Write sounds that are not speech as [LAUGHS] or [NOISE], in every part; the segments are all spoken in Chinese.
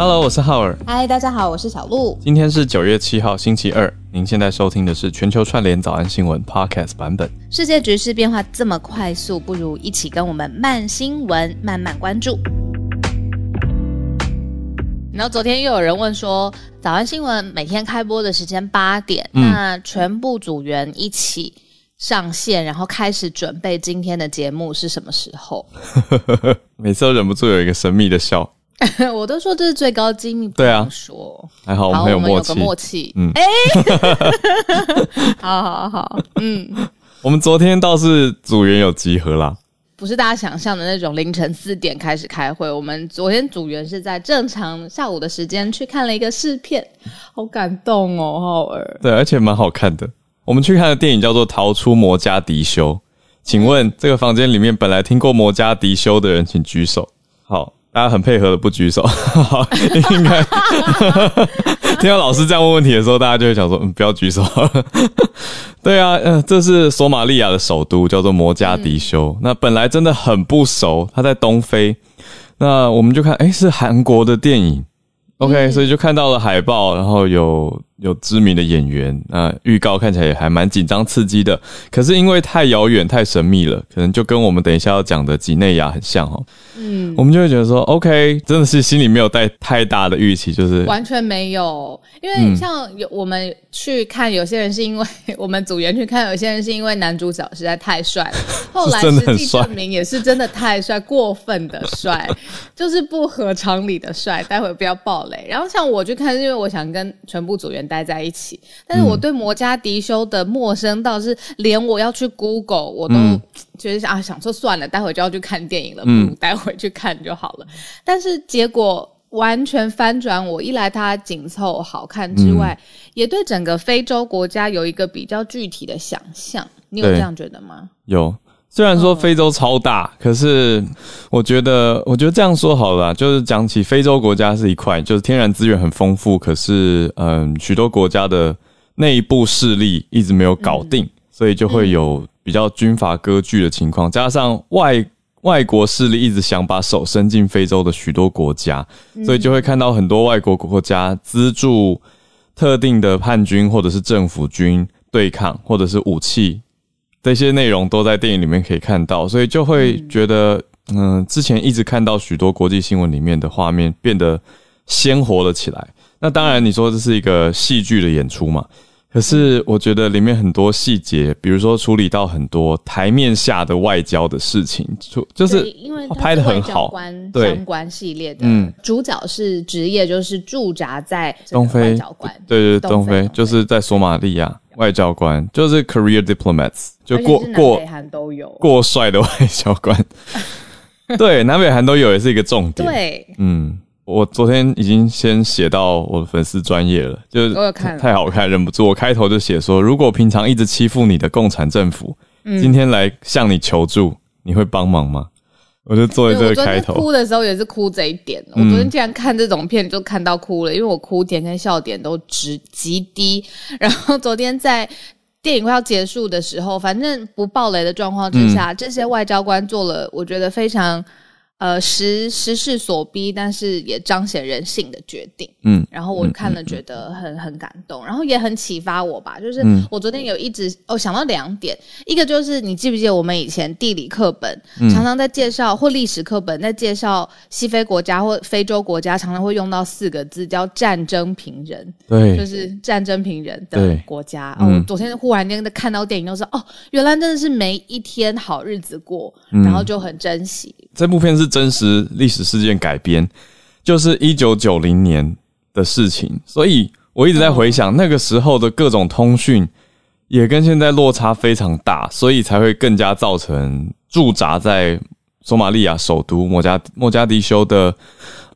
Hello，我是浩尔。嗨，大家好，我是小鹿。今天是九月七号，星期二。您现在收听的是全球串联早安新闻 Podcast 版本。世界局势变化这么快速，不如一起跟我们慢新闻慢慢关注。然后昨天又有人问说，早安新闻每天开播的时间八点，那全部组员一起上线，然后开始准备今天的节目是什么时候？[LAUGHS] 每次都忍不住有一个神秘的笑。[LAUGHS] 我都说这是最高机密，不能说。还好我们有默契，默契。嗯，哎，[LAUGHS] 好好好，嗯，我们昨天倒是组员有集合啦，不是大家想象的那种凌晨四点开始开会。我们昨天组员是在正常下午的时间去看了一个试片，好感动哦，浩尔。对，而且蛮好看的。我们去看的电影叫做《逃出摩加迪修》，请问这个房间里面本来听过摩加迪修的人，请举手。好。大家很配合的不举手，[LAUGHS] 应该 [LAUGHS] 听到老师这样问问题的时候，大家就会想说：“嗯，不要举手。”对啊，嗯，这是索马利亚的首都，叫做摩加迪修。那本来真的很不熟，它在东非。那我们就看，哎，是韩国的电影。OK，所以就看到了海报，然后有有知名的演员，那预告看起来也还蛮紧张刺激的。可是因为太遥远、太神秘了，可能就跟我们等一下要讲的几内亚很像哦。嗯，我们就会觉得说，OK，真的是心里没有带太大的预期，就是完全没有。因为像有我们去看，有些人是因为 [LAUGHS] 我们组员去看，有些人是因为男主角实在太帅了。[LAUGHS] 后来实际证明也是真的太帅，过分的帅，[LAUGHS] 就是不合常理的帅。待会不要爆。然后像我去看，是因为我想跟全部组员待在一起，但是我对摩加迪修的陌生到是连我要去 Google 我都觉得啊，想说算了，待会就要去看电影了，不如待会去看就好了。但是结果完全翻转，我一来它紧凑好看之外，也对整个非洲国家有一个比较具体的想象。你有这样觉得吗？有。虽然说非洲超大，可是我觉得，我觉得这样说好了，就是讲起非洲国家是一块，就是天然资源很丰富，可是嗯，许多国家的内部势力一直没有搞定，所以就会有比较军阀割据的情况，加上外外国势力一直想把手伸进非洲的许多国家，所以就会看到很多外国国家资助特定的叛军或者是政府军对抗，或者是武器。这些内容都在电影里面可以看到，所以就会觉得，嗯，之前一直看到许多国际新闻里面的画面变得鲜活了起来。那当然，你说这是一个戏剧的演出嘛？可是我觉得里面很多细节，比如说处理到很多台面下的外交的事情，就就是因为拍的很好。对，相关系列的，嗯，主角是职业就是驻扎在东非，对对，东非就是在索马利亚。外交官就是 career diplomats，就过过都有过帅的外交官，[LAUGHS] 对，南北韩都有，也是一个重点。对，嗯，我昨天已经先写到我的粉丝专业了，就是太好看，忍不住，我开头就写说，如果平常一直欺负你的共产政府，今天来向你求助，你会帮忙吗？我就做这个开头。哭的时候也是哭这一点。我昨天竟然看这种片就看到哭了，因为我哭点跟笑点都值极低。然后昨天在电影快要结束的时候，反正不爆雷的状况之下，这些外交官做了我觉得非常。呃，时时势所逼，但是也彰显人性的决定。嗯，然后我看了，觉得很很感动，然后也很启发我吧。就是我昨天有一直哦想到两点，一个就是你记不记得我们以前地理课本常常在介绍，或历史课本在介绍西非国家或非洲国家，常常会用到四个字叫战争平人。对，就是战争平人的国家。哦，昨天忽然间看到电影，就说哦，原来真的是没一天好日子过，然后就很珍惜这部片是。真实历史事件改编，就是一九九零年的事情，所以我一直在回想那个时候的各种通讯，也跟现在落差非常大，所以才会更加造成驻扎在索马利亚首都莫加莫加迪修的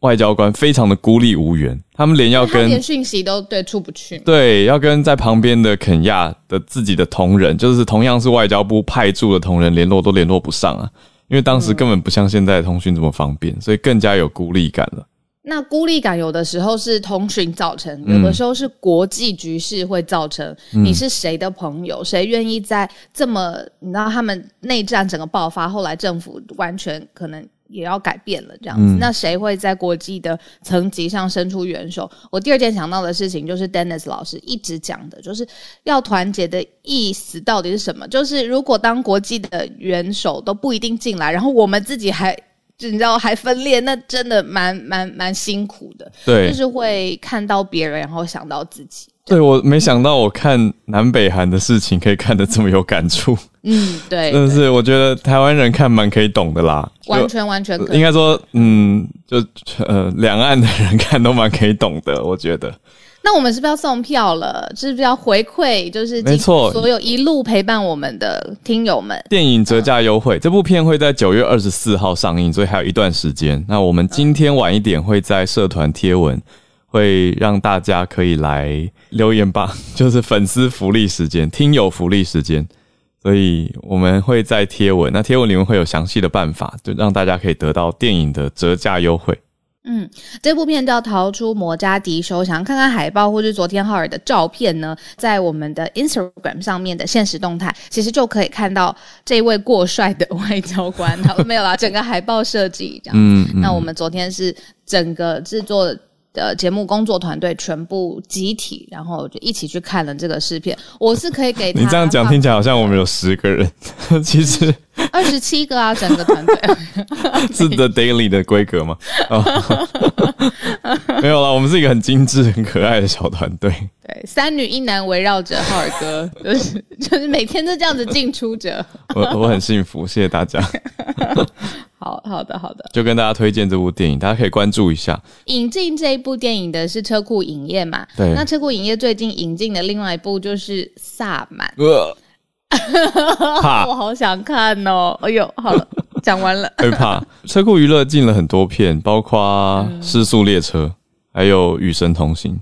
外交官非常的孤立无援，他们连要跟连讯息都对出不去，对，要跟在旁边的肯亚的自己的同仁，就是同样是外交部派驻的同仁联络都联络不上啊。因为当时根本不像现在通讯这么方便，所以更加有孤立感了。那孤立感有的时候是通讯造成，有的时候是国际局势会造成。你是谁的朋友？谁愿意在这么你知道他们内战整个爆发，后来政府完全可能也要改变了，这样子。那谁会在国际的层级上伸出援手？我第二件想到的事情就是 Dennis 老师一直讲的，就是要团结的意思到底是什么？就是如果当国际的元首都不一定进来，然后我们自己还就你知道还分裂，那真的蛮蛮蛮辛苦的。对，就是会看到别人，然后想到自己。对，我没想到我看南北韩的事情可以看得这么有感触。嗯，对，[LAUGHS] 真的是我觉得台湾人看蛮可以懂的啦。完全完全，应该说，嗯，就呃，两岸的人看都蛮可以懂的。我觉得。那我们是不是要送票了？是不是要回馈？就是没错，所有一路陪伴我们的听友们。电影折价优惠，这部片会在九月二十四号上映，所以还有一段时间。那我们今天晚一点会在社团贴文。会让大家可以来留言吧，[LAUGHS] 就是粉丝福利时间、听友福利时间，所以我们会在贴文，那贴文里面会有详细的办法，就让大家可以得到电影的折价优惠。嗯，这部片叫《逃出摩加迪修》，想要看看海报或是昨天浩尔的照片呢，在我们的 Instagram 上面的现实动态，其实就可以看到这位过帅的外交官。[LAUGHS] 没有啦，整个海报设计这样。嗯，那我们昨天是整个制作。的节目工作团队全部集体，然后就一起去看了这个试片。我是可以给你这样讲，听起来好像我们有十个人，[LAUGHS] 其实 [LAUGHS] 二十七个啊，整个团队 [LAUGHS] 是 The Daily 的规格吗？[LAUGHS] 没有啦，我们是一个很精致、很可爱的小团队。对，三女一男围绕着浩尔哥，就是就是每天都这样子进出着。我我很幸福，谢谢大家。好好的好的，就跟大家推荐这部电影，大家可以关注一下。引进这一部电影的是车库影业嘛？对。那车库影业最近引进的另外一部就是《萨满》。[LAUGHS] 我好想看哦！哎呦，好了，讲完了。会 [LAUGHS] 怕。车库娱乐进了很多片，包括《失速列车》，还有《与神同行》。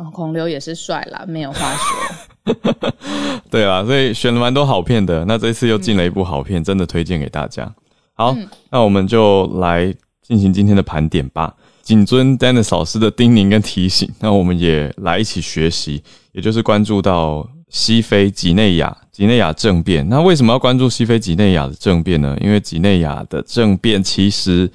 哦，孔刘也是帅啦，没有话说。[LAUGHS] 对啊，所以选了蛮多好片的。那这次又进了一部好片，真的推荐给大家。好，那我们就来进行今天的盘点吧。谨遵 Dennis 老师的叮咛跟提醒，那我们也来一起学习，也就是关注到西非几内亚几内亚政变。那为什么要关注西非几内亚的政变呢？因为几内亚的政变其实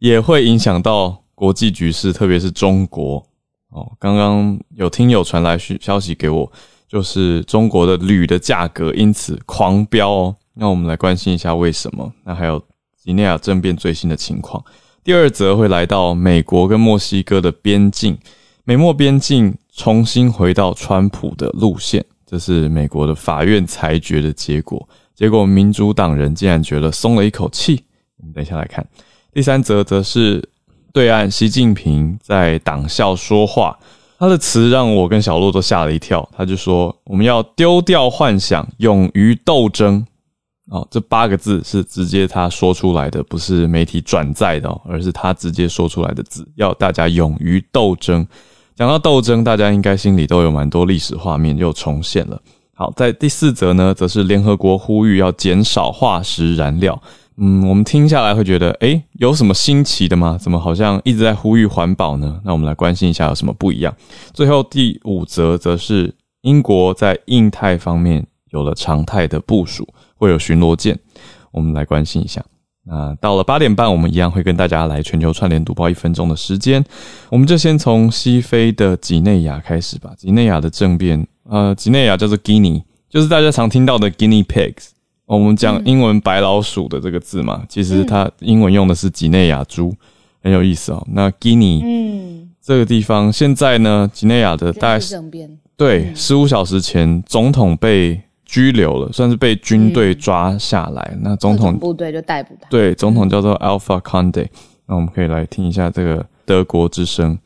也会影响到国际局势，特别是中国。哦，刚刚有听友传来消息给我，就是中国的铝的价格因此狂飙。哦。那我们来关心一下为什么？那还有。几内亚政变最新的情况。第二则会来到美国跟墨西哥的边境，美墨边境重新回到川普的路线，这是美国的法院裁决的结果。结果民主党人竟然觉得松了一口气。我们等一下来看。第三则则是对岸习近平在党校说话，他的词让我跟小鹿都吓了一跳。他就说：“我们要丢掉幻想，勇于斗争。”哦，这八个字是直接他说出来的，不是媒体转载的，而是他直接说出来的字。要大家勇于斗争。讲到斗争，大家应该心里都有蛮多历史画面又重现了。好，在第四则呢，则是联合国呼吁要减少化石燃料。嗯，我们听下来会觉得，诶，有什么新奇的吗？怎么好像一直在呼吁环保呢？那我们来关心一下有什么不一样。最后第五则则是英国在印太方面有了常态的部署。会有巡逻舰，我们来关心一下。那到了八点半，我们一样会跟大家来全球串联读报一分钟的时间。我们就先从西非的几内亚开始吧。几内亚的政变，呃，几内亚叫做 Guinea，就是大家常听到的 Guinea pigs。我们讲英文白老鼠的这个字嘛，其实它英文用的是几内亚猪，很有意思哦。那 Guinea，嗯，这个地方现在呢，几内亚的大概政变，对，十五小时前总统被。拘留了，算是被军队抓下来。那总统部队就逮捕他。对，总统叫做 Alpha Conde。那我们可以来听一下这个德国之声，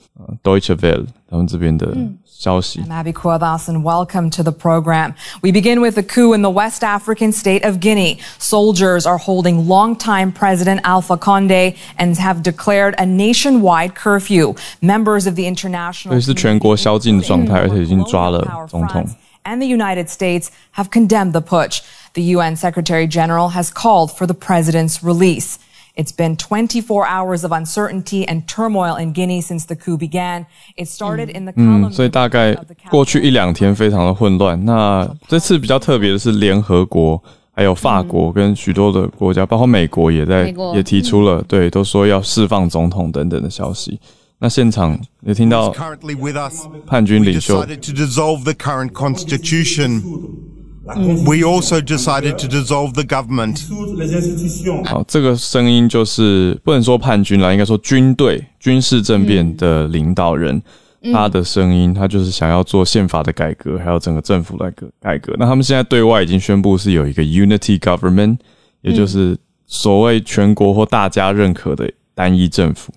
Deutsche Welle 他们这边的消息。I'm Abby Cuevas and welcome to the program. We begin with a coup in the West African state of Guinea. Soldiers are holding longtime President Alpha Conde and have declared a nationwide curfew. Members of the international 对，是全国宵禁的状态，而且已经抓了总统。 and the United States have condemned the putsch. The UN Secretary General has called for the president's release. It's been 24 hours of uncertainty and turmoil in Guinea since the coup began. It started in the 嗯，所以大概过去一两天非常的混乱。那这次比较特别的是，联合国 还有法国跟许多的国家，包括美国也在也提出了，对，都说要释放总统等等的消息。 那现场也听到叛军领袖。We also decided to dissolve the government. 好，这个声音就是不能说叛军了，应该说军队军事政变的领导人，他的声音，他就是想要做宪法的改革，还有整个政府来改改革。那他们现在对外已经宣布是有一个 unity government，也就是所谓全国或大家认可的单一政府。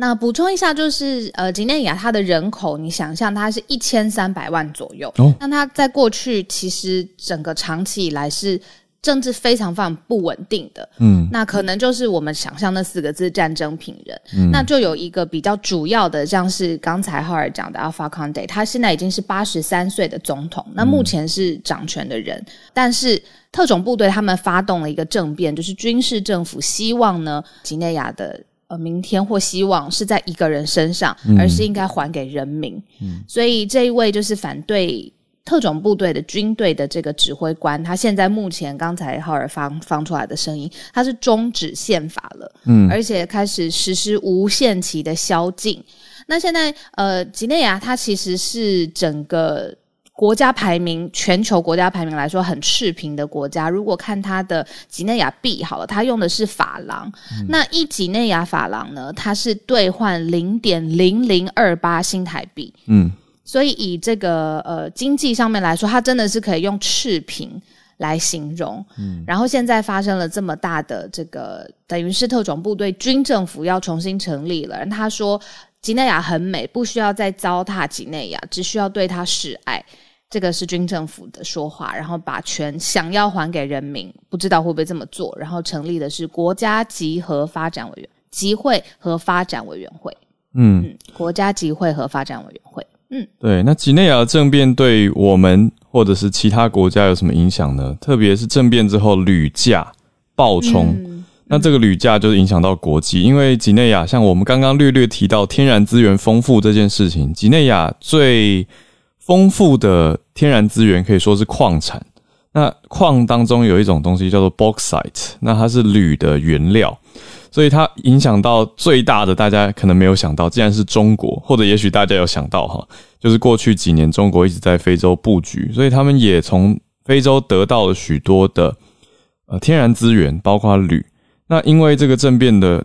那补充一下，就是呃，几内亚它的人口，你想象它是一千三百万左右。哦，那它在过去其实整个长期以来是政治非常非常不稳定的。嗯，那可能就是我们想象那四个字“战争品人”。嗯，那就有一个比较主要的，像是刚才浩尔讲的 Alpha Conde，他现在已经是八十三岁的总统，那目前是掌权的人。但是特种部队他们发动了一个政变，就是军事政府希望呢，几内亚的。呃，明天或希望是在一个人身上，而是应该还给人民。所以这一位就是反对特种部队的军队的这个指挥官，他现在目前刚才浩尔放放出来的声音，他是终止宪法了，嗯，而且开始实施无限期的宵禁。那现在呃，几内亚它其实是整个。国家排名，全球国家排名来说很赤贫的国家。如果看它的几内亚币好了，它用的是法郎。那一几内亚法郎呢？它是兑换零点零零二八新台币。嗯，所以以这个呃经济上面来说，它真的是可以用赤贫来形容。嗯，然后现在发生了这么大的这个，等于是特种部队军政府要重新成立了。他说几内亚很美，不需要再糟蹋几内亚，只需要对他示爱。这个是军政府的说话，然后把权想要还给人民，不知道会不会这么做。然后成立的是国家集合发展委员集会和发展委员会。嗯，国家集会和发展委员会。嗯，对。那几内亚的政变对我们或者是其他国家有什么影响呢？特别是政变之后铝价暴冲，那这个铝价就是影响到国际，因为几内亚像我们刚刚略略提到天然资源丰富这件事情，几内亚最。丰富的天然资源可以说是矿产。那矿当中有一种东西叫做 bauxite，那它是铝的原料，所以它影响到最大的，大家可能没有想到，竟然是中国，或者也许大家有想到哈，就是过去几年中国一直在非洲布局，所以他们也从非洲得到了许多的呃天然资源，包括铝。那因为这个政变的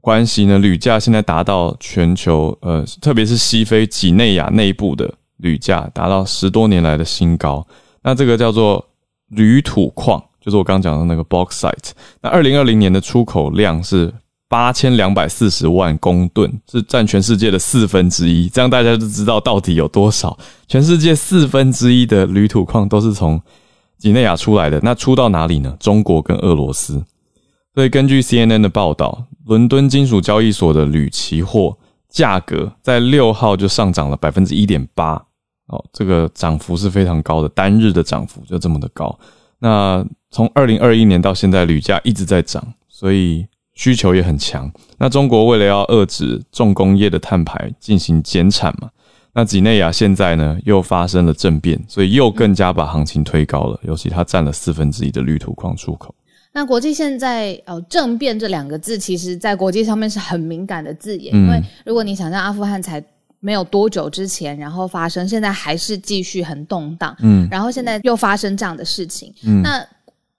关系呢，铝价现在达到全球呃，特别是西非几内亚内部的。铝价达到十多年来的新高，那这个叫做铝土矿，就是我刚讲的那个 bauxite。那二零二零年的出口量是八千两百四十万公吨，是占全世界的四分之一。这样大家就知道到底有多少。全世界四分之一的铝土矿都是从几内亚出来的。那出到哪里呢？中国跟俄罗斯。所以根据 CNN 的报道，伦敦金属交易所的铝期货价格在六号就上涨了百分之一点八。哦，这个涨幅是非常高的，单日的涨幅就这么的高。那从二零二一年到现在，铝价一直在涨，所以需求也很强。那中国为了要遏制重工业的碳排，进行减产嘛，那几内亚现在呢又发生了政变，所以又更加把行情推高了。尤其它占了四分之一的铝土矿出口。那国际现在呃政变这两个字，其实在国际上面是很敏感的字眼，因为如果你想象阿富汗才。没有多久之前，然后发生，现在还是继续很动荡。嗯，然后现在又发生这样的事情。嗯，那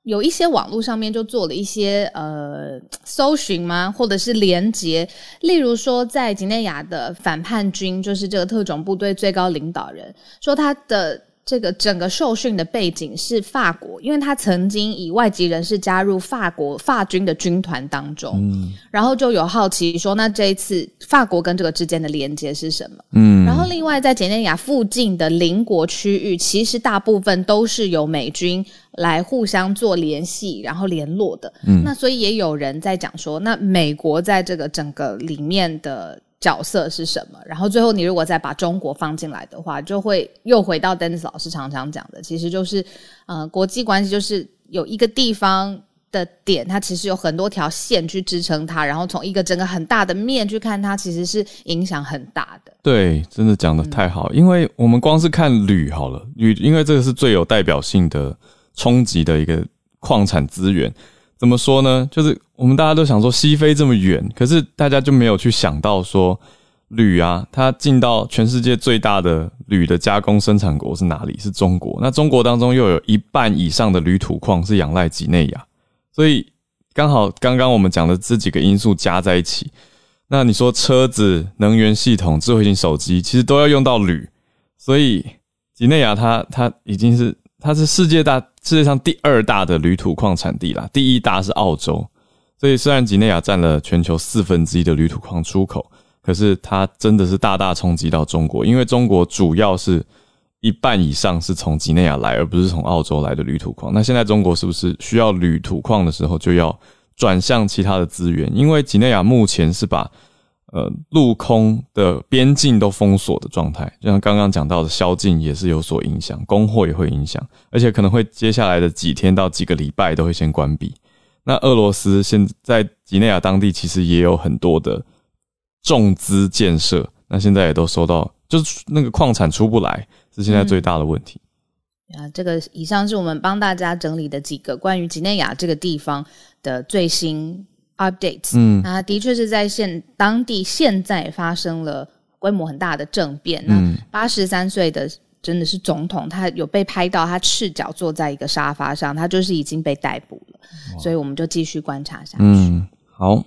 有一些网络上面就做了一些呃搜寻吗，或者是连接，例如说在几内亚的反叛军，就是这个特种部队最高领导人说他的。这个整个受训的背景是法国，因为他曾经以外籍人士加入法国法军的军团当中，然后就有好奇说，那这一次法国跟这个之间的连接是什么？嗯，然后另外在简内亚附近的邻国区域，其实大部分都是由美军来互相做联系，然后联络的。嗯，那所以也有人在讲说，那美国在这个整个里面的。角色是什么？然后最后你如果再把中国放进来的话，就会又回到 Dennis 老师常常讲的，其实就是，呃，国际关系就是有一个地方的点，它其实有很多条线去支撑它，然后从一个整个很大的面去看它，其实是影响很大的。对，真的讲的太好，因为我们光是看铝好了，铝，因为这个是最有代表性的冲击的一个。矿产资源。怎么说呢？就是我们大家都想说西非这么远，可是大家就没有去想到说铝啊，它进到全世界最大的铝的加工生产国是哪里？是中国。那中国当中又有一半以上的铝土矿是仰赖几内亚，所以刚好刚刚我们讲的这几个因素加在一起，那你说车子、能源系统、智慧型手机，其实都要用到铝，所以几内亚它它已经是。它是世界大世界上第二大的铝土矿产地啦，第一大是澳洲。所以虽然几内亚占了全球四分之一的铝土矿出口，可是它真的是大大冲击到中国，因为中国主要是一半以上是从几内亚来，而不是从澳洲来的铝土矿。那现在中国是不是需要铝土矿的时候，就要转向其他的资源？因为几内亚目前是把呃，陆空的边境都封锁的状态，就像刚刚讲到的宵禁也是有所影响，供货也会影响，而且可能会接下来的几天到几个礼拜都会先关闭。那俄罗斯现在吉内亚当地其实也有很多的重资建设，那现在也都收到，就是那个矿产出不来，是现在最大的问题。啊，这个以上是我们帮大家整理的几个关于吉内亚这个地方的最新。updates，嗯，那的确是在现当地现在发生了规模很大的政变。那八十三岁的真的是总统，他有被拍到他赤脚坐在一个沙发上，他就是已经被逮捕了。所以我们就继续观察下去。嗯，好，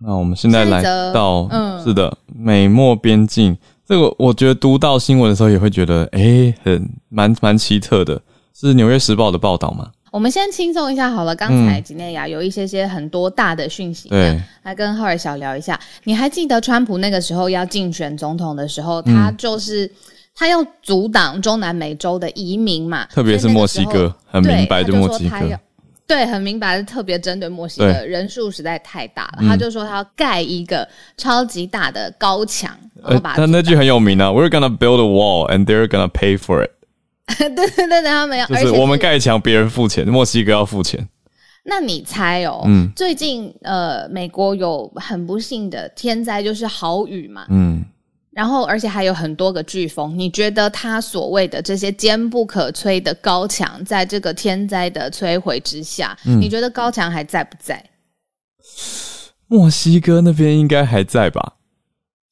那我们现在来到，嗯，是的，美墨边境这个，我觉得读到新闻的时候也会觉得，哎，很蛮蛮奇特的，是《纽约时报》的报道吗？我们先轻松一下好了。刚才吉内亚有一些些很多大的讯息，对，来跟浩尔小聊一下。你还记得川普那个时候要竞选总统的时候，他就是他要阻挡中南美洲的移民嘛？特别是墨西哥，很明白的墨西哥，对，很明白是，特别针对墨西哥人数实在太大了。他就说他要盖一个超级大的高墙，他那句很有名啊，We're gonna build a wall and they're gonna pay for it。[LAUGHS] 对对对，他们要，就是我们盖墙，别人付钱，墨西哥要付钱。那你猜哦？嗯，最近呃，美国有很不幸的天灾，就是豪雨嘛。嗯，然后而且还有很多个飓风。你觉得他所谓的这些坚不可摧的高墙，在这个天灾的摧毁之下，你觉得高墙还在不在？墨西哥那边应该还在吧？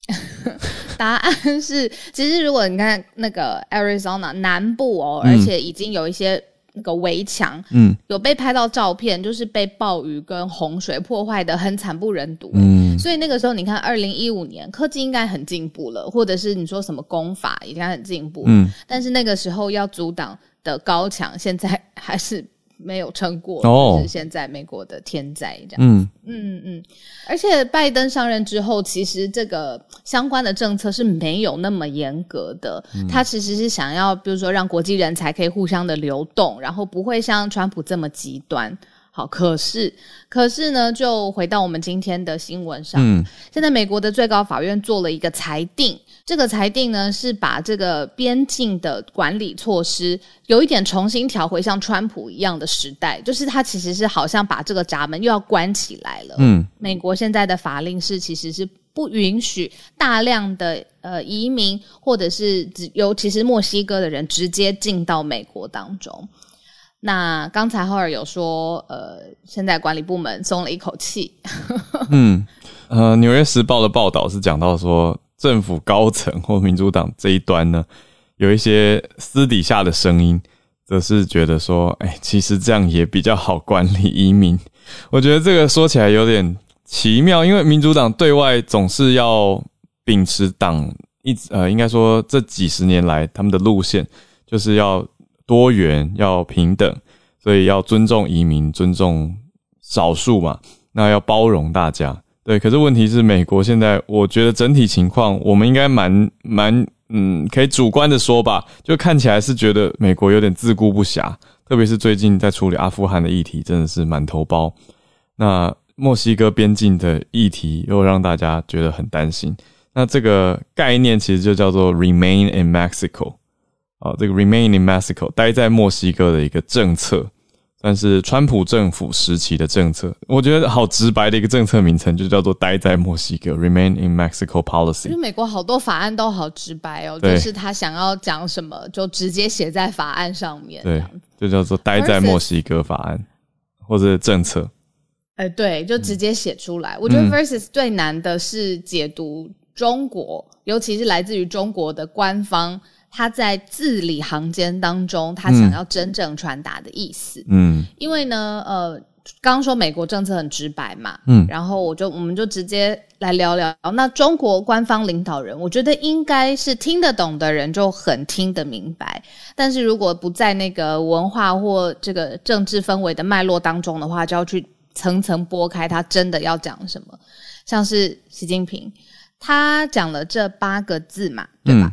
[LAUGHS] 答案是，其实如果你看那个 Arizona 南部哦，而且已经有一些那个围墙，嗯，有被拍到照片，就是被暴雨跟洪水破坏的很惨不忍睹。嗯，所以那个时候你看，二零一五年科技应该很进步了，或者是你说什么功法已经很进步，嗯，但是那个时候要阻挡的高墙，现在还是。没有撑过，就是现在美国的天灾这样。嗯嗯嗯，而且拜登上任之后，其实这个相关的政策是没有那么严格的。他其实是想要，比如说让国际人才可以互相的流动，然后不会像川普这么极端。好，可是可是呢，就回到我们今天的新闻上。嗯，现在美国的最高法院做了一个裁定。这个裁定呢，是把这个边境的管理措施有一点重新调回像川普一样的时代，就是他其实是好像把这个闸门又要关起来了。嗯，美国现在的法令是其实是不允许大量的呃移民或者是尤其是墨西哥的人直接进到美国当中。那刚才赫尔有说，呃，现在管理部门松了一口气。[LAUGHS] 嗯，呃，《纽约时报》的报道是讲到说。政府高层或民主党这一端呢，有一些私底下的声音，则是觉得说，哎，其实这样也比较好管理移民。我觉得这个说起来有点奇妙，因为民主党对外总是要秉持党一直呃，应该说这几十年来他们的路线就是要多元、要平等，所以要尊重移民、尊重少数嘛，那要包容大家。对，可是问题是，美国现在我觉得整体情况，我们应该蛮蛮嗯，可以主观的说吧，就看起来是觉得美国有点自顾不暇，特别是最近在处理阿富汗的议题，真的是满头包。那墨西哥边境的议题又让大家觉得很担心。那这个概念其实就叫做 “remain in Mexico” 啊，这个 “remain in Mexico” 待在墨西哥的一个政策。算是川普政府时期的政策，我觉得好直白的一个政策名称，就叫做“待在墨西哥 ”（Remain in Mexico Policy）。因为美国好多法案都好直白哦，就是他想要讲什么就直接写在法案上面，对，就叫做“待在墨西哥法案”。或者政策。哎，对，就直接写出来。我觉得 versus 最难的是解读中国，尤其是来自于中国的官方，他在字里行间当中，他想要真正传达的意思。嗯，因为呢，呃，刚刚说美国政策很直白嘛，嗯，然后我就我们就直接来聊聊。那中国官方领导人，我觉得应该是听得懂的人就很听得明白，但是如果不在那个文化或这个政治氛围的脉络当中的话，就要去。层层剥开，他真的要讲什么？像是习近平，他讲了这八个字嘛，对吧？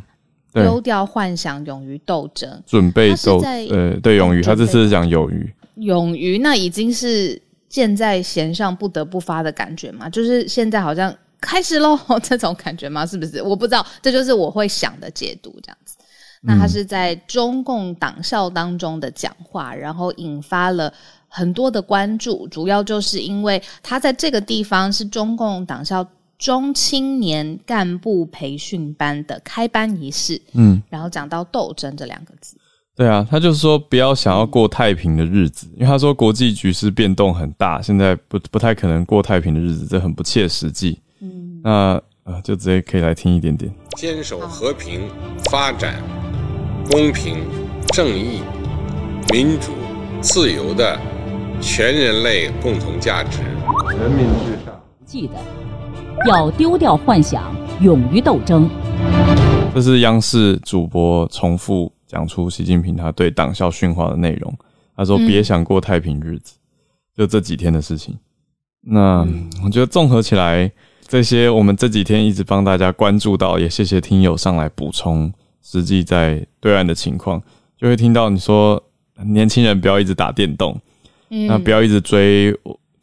丢掉幻想，勇于斗争，准备斗。呃，对，勇于，他这次是讲勇于。勇于，那已经是箭在弦上，不得不发的感觉嘛？就是现在好像开始喽，[LAUGHS] 这种感觉吗？是不是？我不知道，这就是我会想的解读，这样子。那他是在中共党校当中的讲话，然后引发了。很多的关注，主要就是因为他在这个地方是中共党校中青年干部培训班的开班仪式，嗯，然后讲到斗争这两个字，对啊，他就是说不要想要过太平的日子，因为他说国际局势变动很大，现在不不太可能过太平的日子，这很不切实际，嗯，那呃就直接可以来听一点点，坚守和平、发展、公平、正义、民主、自由的。全人类共同价值，人民至上。记得要丢掉幻想，勇于斗争。这是央视主播重复讲出习近平他对党校训话的内容。他说：“别想过太平日子。”就这几天的事情。那我觉得综合起来，这些我们这几天一直帮大家关注到，也谢谢听友上来补充实际在对岸的情况，就会听到你说年轻人不要一直打电动。那不要一直追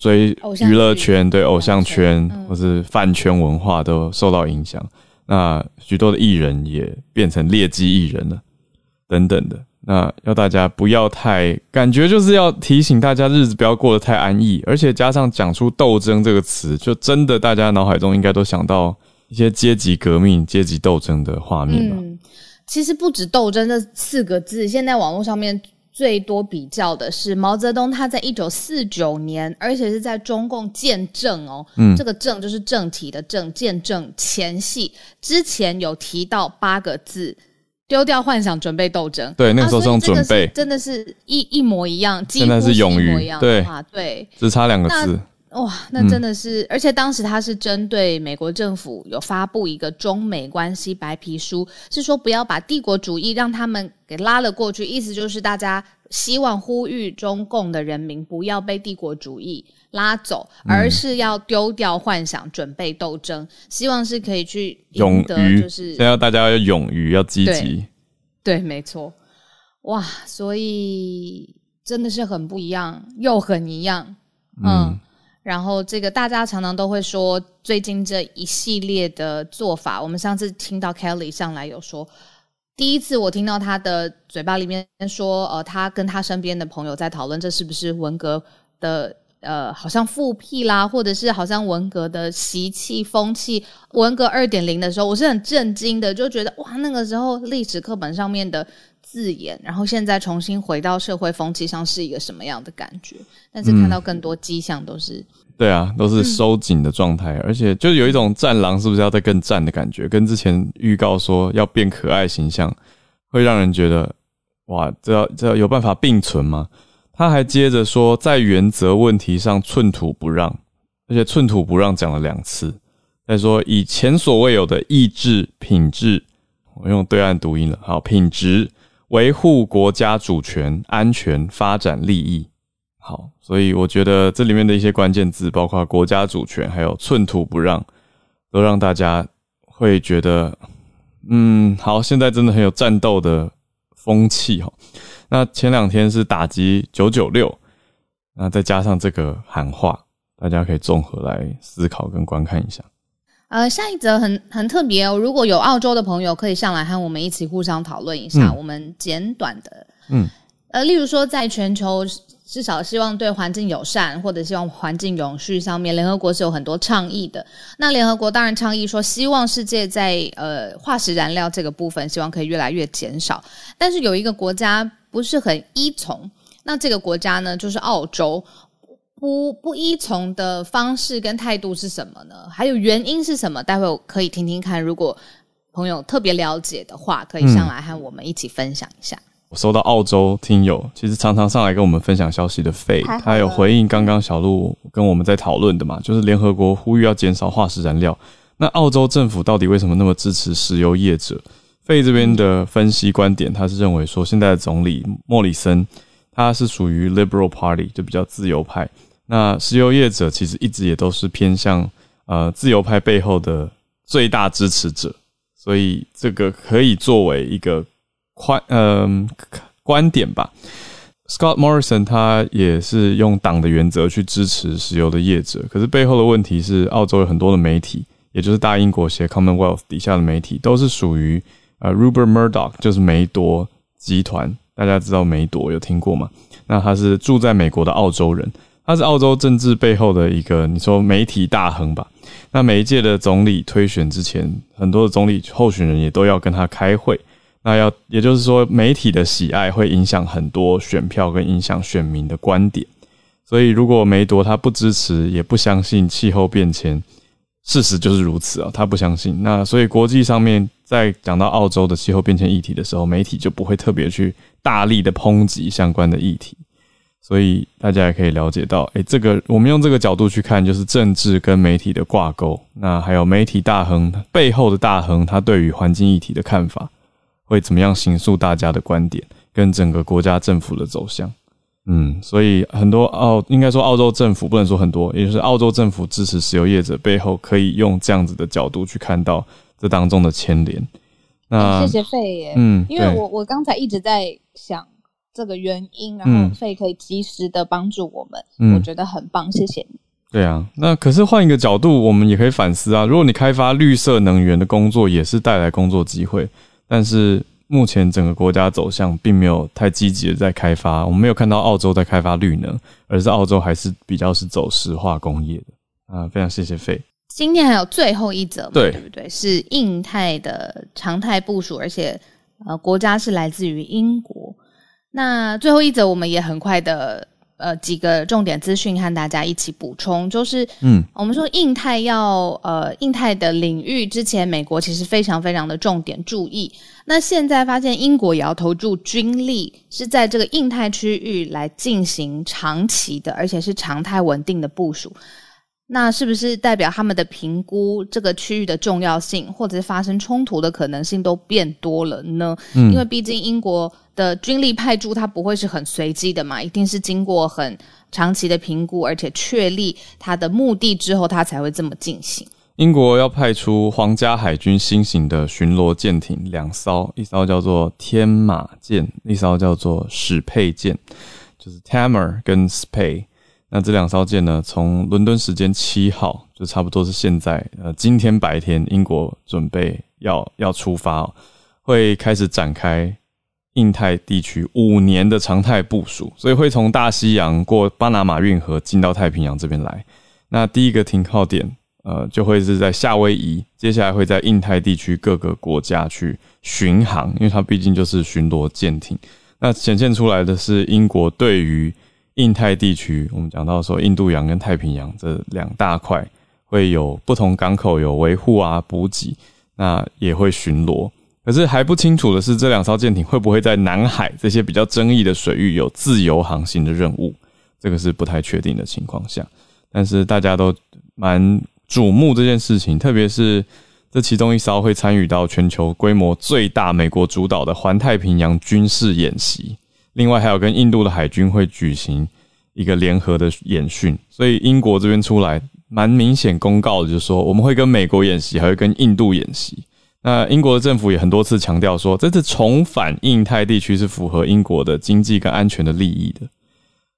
追娱乐圈，对偶像圈或是饭圈文化都受到影响。那许多的艺人也变成劣迹艺人了，等等的。那要大家不要太感觉，就是要提醒大家日子不要过得太安逸，而且加上讲出斗争这个词，就真的大家脑海中应该都想到一些阶级革命、阶级斗争的画面吧。其实不止斗争这四个字，现在网络上面。最多比较的是毛泽东，他在一九四九年，而且是在中共建政哦，嗯这个政就是政体的政，建政前夕之前有提到八个字：丢掉幻想，准备斗争。对，那个时候是用准备，真的是一一模一样，真的是勇于对对，只差两个字。哇，那真的是，而且当时他是针对美国政府有发布一个中美关系白皮书，是说不要把帝国主义让他们给拉了过去，意思就是大家希望呼吁中共的人民不要被帝国主义拉走，而是要丢掉幻想，准备斗争，希望是可以去勇于，就是现在大家要勇于，要积极，对，没错，哇，所以真的是很不一样，又很一样，嗯。然后这个大家常常都会说，最近这一系列的做法，我们上次听到 Kelly 上来有说，第一次我听到他的嘴巴里面说，呃，他跟他身边的朋友在讨论这是不是文革的，呃，好像复辟啦，或者是好像文革的习气风气，文革二点零的时候，我是很震惊的，就觉得哇，那个时候历史课本上面的。字眼，然后现在重新回到社会风气上是一个什么样的感觉？但是看到更多迹象都是，对啊，都是收紧的状态，而且就有一种战狼是不是要再更战的感觉？跟之前预告说要变可爱形象，会让人觉得哇，这这有办法并存吗？他还接着说，在原则问题上寸土不让，而且寸土不让讲了两次，再说以前所未有的意志品质，我用对岸读音了，好品质。维护国家主权、安全、发展利益，好，所以我觉得这里面的一些关键字，包括国家主权，还有寸土不让，都让大家会觉得，嗯，好，现在真的很有战斗的风气哈。那前两天是打击九九六，那再加上这个喊话，大家可以综合来思考跟观看一下。呃，下一则很很特别哦，如果有澳洲的朋友可以上来和我们一起互相讨论一下。我们简短的，嗯，呃，例如说，在全球至少希望对环境友善或者希望环境永续上面，联合国是有很多倡议的。那联合国当然倡议说，希望世界在呃化石燃料这个部分，希望可以越来越减少。但是有一个国家不是很依从，那这个国家呢，就是澳洲。不不依从的方式跟态度是什么呢？还有原因是什么？待会我可以听听看。如果朋友特别了解的话，可以上来和我们一起分享一下。我收到澳洲听友，其实常常上来跟我们分享消息的费，他有回应刚刚小鹿跟我们在讨论的嘛，就是联合国呼吁要减少化石燃料。那澳洲政府到底为什么那么支持石油业者？费这边的分析观点，他是认为说，现在的总理莫里森他是属于 Liberal Party，就比较自由派。那石油业者其实一直也都是偏向呃自由派背后的最大支持者，所以这个可以作为一个。宽嗯观点吧，Scott Morrison 他也是用党的原则去支持石油的业者，可是背后的问题是，澳洲有很多的媒体，也就是大英国协 Commonwealth 底下的媒体，都是属于呃 Rupert Murdoch，就是梅多集团。大家知道梅多有听过吗？那他是住在美国的澳洲人，他是澳洲政治背后的一个你说媒体大亨吧？那每一届的总理推选之前，很多的总理候选人也都要跟他开会。那要，也就是说，媒体的喜爱会影响很多选票，跟影响选民的观点。所以，如果梅多他不支持，也不相信气候变迁，事实就是如此啊，他不相信。那所以，国际上面在讲到澳洲的气候变迁议题的时候，媒体就不会特别去大力的抨击相关的议题。所以，大家也可以了解到，诶，这个我们用这个角度去看，就是政治跟媒体的挂钩。那还有媒体大亨背后的大亨，他对于环境议题的看法。会怎么样形塑大家的观点跟整个国家政府的走向？嗯，所以很多澳应该说澳洲政府不能说很多，也就是澳洲政府支持石油业者背后可以用这样子的角度去看到这当中的牵连。那谢谢费爷，嗯，因为我我刚才一直在想这个原因，然后费可以及时的帮助我们，我觉得很棒，谢谢你。对啊，那可是换一个角度，我们也可以反思啊。如果你开发绿色能源的工作，也是带来工作机会。但是目前整个国家走向并没有太积极的在开发，我们没有看到澳洲在开发绿能，而是澳洲还是比较是走石化工业的啊。非常谢谢费。今天还有最后一则，对不对？是印太的常态部署，而且呃，国家是来自于英国。那最后一则，我们也很快的。呃，几个重点资讯和大家一起补充，就是，嗯，我们说印太要呃，印太的领域之前，美国其实非常非常的重点注意。那现在发现英国也要投注军力，是在这个印太区域来进行长期的，而且是常态稳定的部署。那是不是代表他们的评估这个区域的重要性，或者是发生冲突的可能性都变多了呢？嗯，因为毕竟英国的军力派驻，它不会是很随机的嘛，一定是经过很长期的评估，而且确立它的目的之后，它才会这么进行。英国要派出皇家海军新型的巡逻舰艇两艘，一艘叫做天马舰，一艘叫做史佩舰，就是 Tamer 跟 Spey。那这两艘舰呢，从伦敦时间七号，就差不多是现在，呃，今天白天，英国准备要要出发，会开始展开印太地区五年的常态部署，所以会从大西洋过巴拿马运河进到太平洋这边来。那第一个停靠点，呃，就会是在夏威夷，接下来会在印太地区各个国家去巡航，因为它毕竟就是巡逻舰艇。那显现出来的是英国对于印太地区，我们讲到说，印度洋跟太平洋这两大块会有不同港口有维护啊、补给，那也会巡逻。可是还不清楚的是，这两艘舰艇会不会在南海这些比较争议的水域有自由航行的任务？这个是不太确定的情况下。但是大家都蛮瞩目这件事情，特别是这其中一艘会参与到全球规模最大、美国主导的环太平洋军事演习。另外还有跟印度的海军会举行一个联合的演训，所以英国这边出来蛮明显公告的，就是说我们会跟美国演习，还会跟印度演习。那英国的政府也很多次强调说，这次重返印太地区是符合英国的经济跟安全的利益的。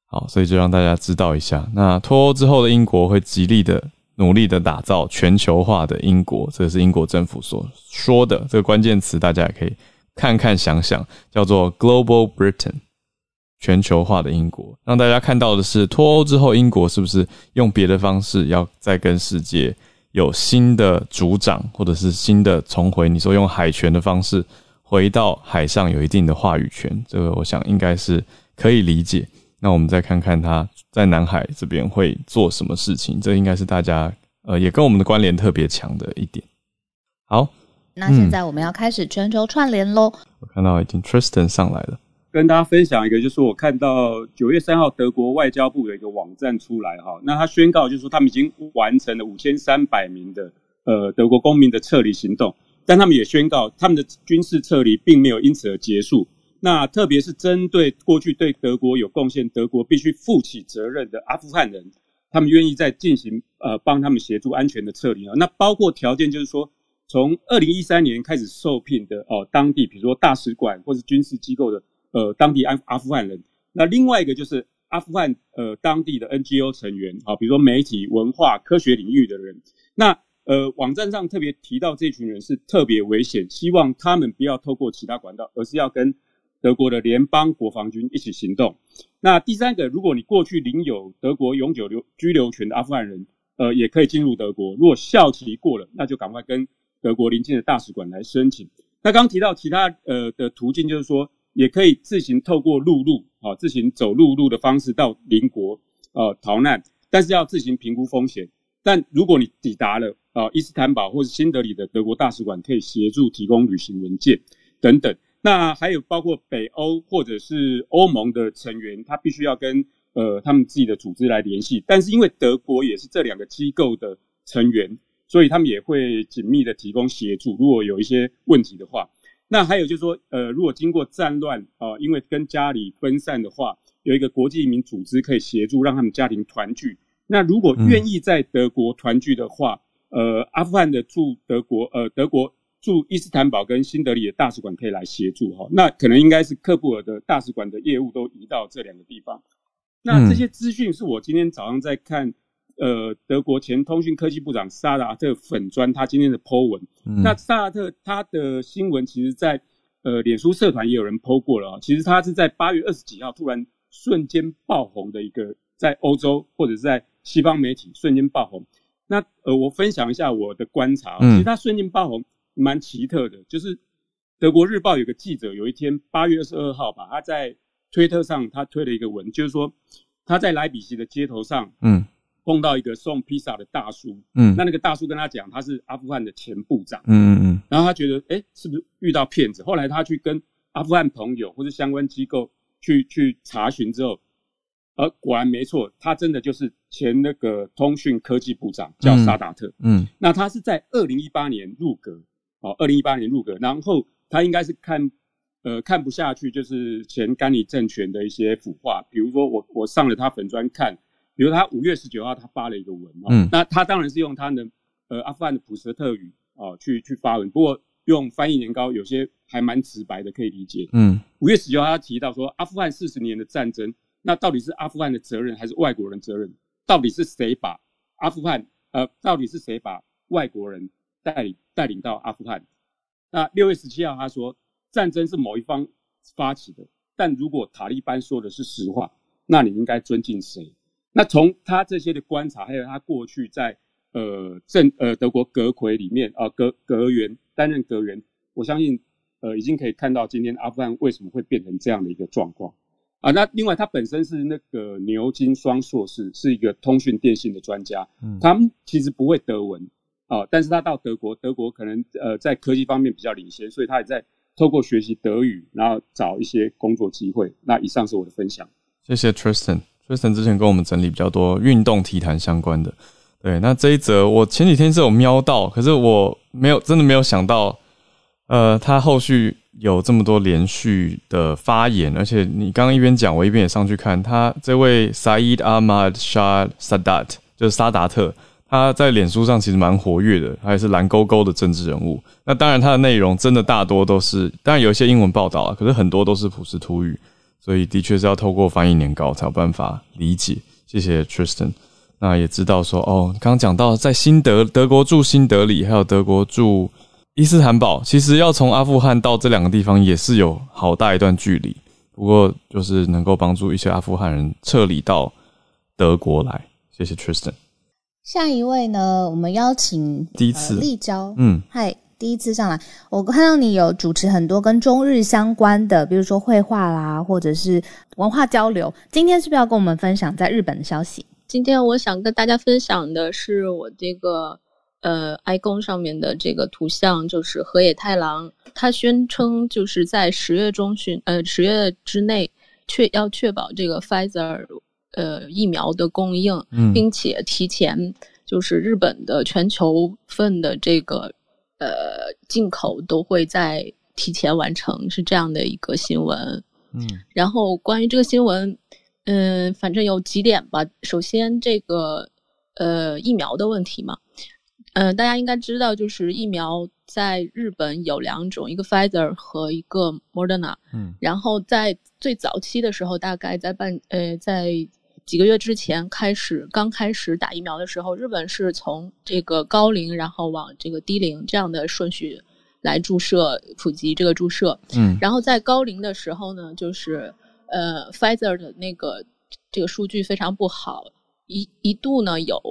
好，所以就让大家知道一下，那脱欧之后的英国会极力的努力的打造全球化的英国，这是英国政府所说的这个关键词，大家也可以看看想想，叫做 Global Britain。全球化的英国，让大家看到的是脱欧之后，英国是不是用别的方式要再跟世界有新的主掌，或者是新的重回？你说用海权的方式回到海上有一定的话语权，这个我想应该是可以理解。那我们再看看他在南海这边会做什么事情，这应该是大家呃也跟我们的关联特别强的一点。好，那现在我们要开始全球串联喽。我看到已经 Tristan 上来了，跟大家分享一个，就是我看到九月三号德国外交部的一个网站出来哈，那他宣告就是说他们已经完成了五千三百名的呃德国公民的撤离行动，但他们也宣告他们的军事撤离并没有因此而结束。那特别是针对过去对德国有贡献、德国必须负起责任的阿富汗人，他们愿意再进行呃帮他们协助安全的撤离啊。那包括条件就是说，从二零一三年开始受聘的哦当地，比如说大使馆或是军事机构的呃当地阿阿富汗人。那另外一个就是阿富汗呃当地的 NGO 成员啊，比如说媒体、文化、科学领域的人。那呃网站上特别提到这群人是特别危险，希望他们不要透过其他管道，而是要跟。德国的联邦国防军一起行动。那第三个，如果你过去领有德国永久留居留权的阿富汗人，呃，也可以进入德国。如果效期过了，那就赶快跟德国邻近的大使馆来申请。那刚提到其他呃的途径，就是说也可以自行透过陆路啊，自行走陆路的方式到邻国呃逃难，但是要自行评估风险。但如果你抵达了啊伊斯坦堡或是新德里的德国大使馆，可以协助提供旅行文件等等。那还有包括北欧或者是欧盟的成员，他必须要跟呃他们自己的组织来联系。但是因为德国也是这两个机构的成员，所以他们也会紧密的提供协助。如果有一些问题的话，那还有就是说，呃，如果经过战乱啊，因为跟家里分散的话，有一个国际移民组织可以协助，让他们家庭团聚。那如果愿意在德国团聚的话，呃，阿富汗的驻德国呃德国。驻伊斯坦堡跟新德里的大使馆可以来协助哈，那可能应该是克布尔的大使馆的业务都移到这两个地方。那这些资讯是我今天早上在看，呃，德国前通讯科技部长萨达特粉砖他今天的 Po 文。那萨拉特他的新闻其实，在呃脸书社团也有人 Po 过了啊。其实他是在八月二十几号突然瞬间爆红的一个，在欧洲或者是在西方媒体瞬间爆红。那呃，我分享一下我的观察，其实他瞬间爆红。蛮奇特的，就是德国日报有个记者，有一天八月二十二号吧，他在推特上他推了一个文，就是说他在莱比锡的街头上，嗯，碰到一个送披萨的大叔，嗯，那那个大叔跟他讲他是阿富汗的前部长，嗯嗯嗯，然后他觉得哎是不是遇到骗子？后来他去跟阿富汗朋友或者相关机构去去查询之后，呃果然没错，他真的就是前那个通讯科技部长叫萨达特，嗯，那他是在二零一八年入阁。哦，二零一八年入阁，然后他应该是看，呃，看不下去，就是前甘尼政权的一些腐化。比如说，我我上了他粉砖看，比如他五月十九号他发了一个文，嗯，那他当然是用他的呃阿富汗的普什特语啊去去发文，不过用翻译年糕有些还蛮直白的，可以理解。嗯，五月十九号他提到说，阿富汗四十年的战争，那到底是阿富汗的责任还是外国人责任？到底是谁把阿富汗呃，到底是谁把外国人？带领带领到阿富汗。那六月十七号，他说战争是某一方发起的，但如果塔利班说的是实话，那你应该尊敬谁？那从他这些的观察，还有他过去在呃政呃德国阁魁里面啊阁阁员担任阁员，我相信呃已经可以看到今天阿富汗为什么会变成这样的一个状况啊。那另外他本身是那个牛津双硕士，是一个通讯电信的专家，他们其实不会德文。啊！但是他到德国，德国可能呃在科技方面比较领先，所以他也在透过学习德语，然后找一些工作机会。那以上是我的分享。谢谢 Tristan。崔臣之前跟我们整理比较多运动体坛相关的。对，那这一则我前几天是有瞄到，可是我没有真的没有想到，呃，他后续有这么多连续的发言，而且你刚刚一边讲，我一边也上去看他这位 Said Ahmad Shah Sadat，就是沙达特。他在脸书上其实蛮活跃的，他也是蓝勾勾的政治人物。那当然，他的内容真的大多都是，当然有一些英文报道啊，可是很多都是普什图语，所以的确是要透过翻译年稿才有办法理解。谢谢 Tristan。那也知道说，哦，刚刚讲到在新德德国驻新德里，还有德国驻伊斯坦堡，其实要从阿富汗到这两个地方也是有好大一段距离。不过就是能够帮助一些阿富汗人撤离到德国来。谢谢 Tristan。下一位呢？我们邀请第一次立交，嗯，嗨，第一次上来，我看到你有主持很多跟中日相关的，比如说绘画啦，或者是文化交流。今天是不是要跟我们分享在日本的消息？今天我想跟大家分享的是我这个呃 icon 上面的这个图像，就是河野太郎，他宣称就是在十月中旬，呃十月之内确要确保这个 Pfizer 呃疫苗的供应，并且提前就是日本的全球份的这个。呃，进口都会在提前完成，是这样的一个新闻。嗯，然后关于这个新闻，嗯，反正有几点吧。首先，这个呃疫苗的问题嘛，嗯，大家应该知道，就是疫苗在日本有两种，一个 Pfizer 和一个 Moderna。嗯，然后在最早期的时候，大概在半呃在。几个月之前开始，刚开始打疫苗的时候，日本是从这个高龄，然后往这个低龄这样的顺序来注射普及这个注射。嗯，然后在高龄的时候呢，就是呃，Pfizer 的那个这个数据非常不好，一一度呢有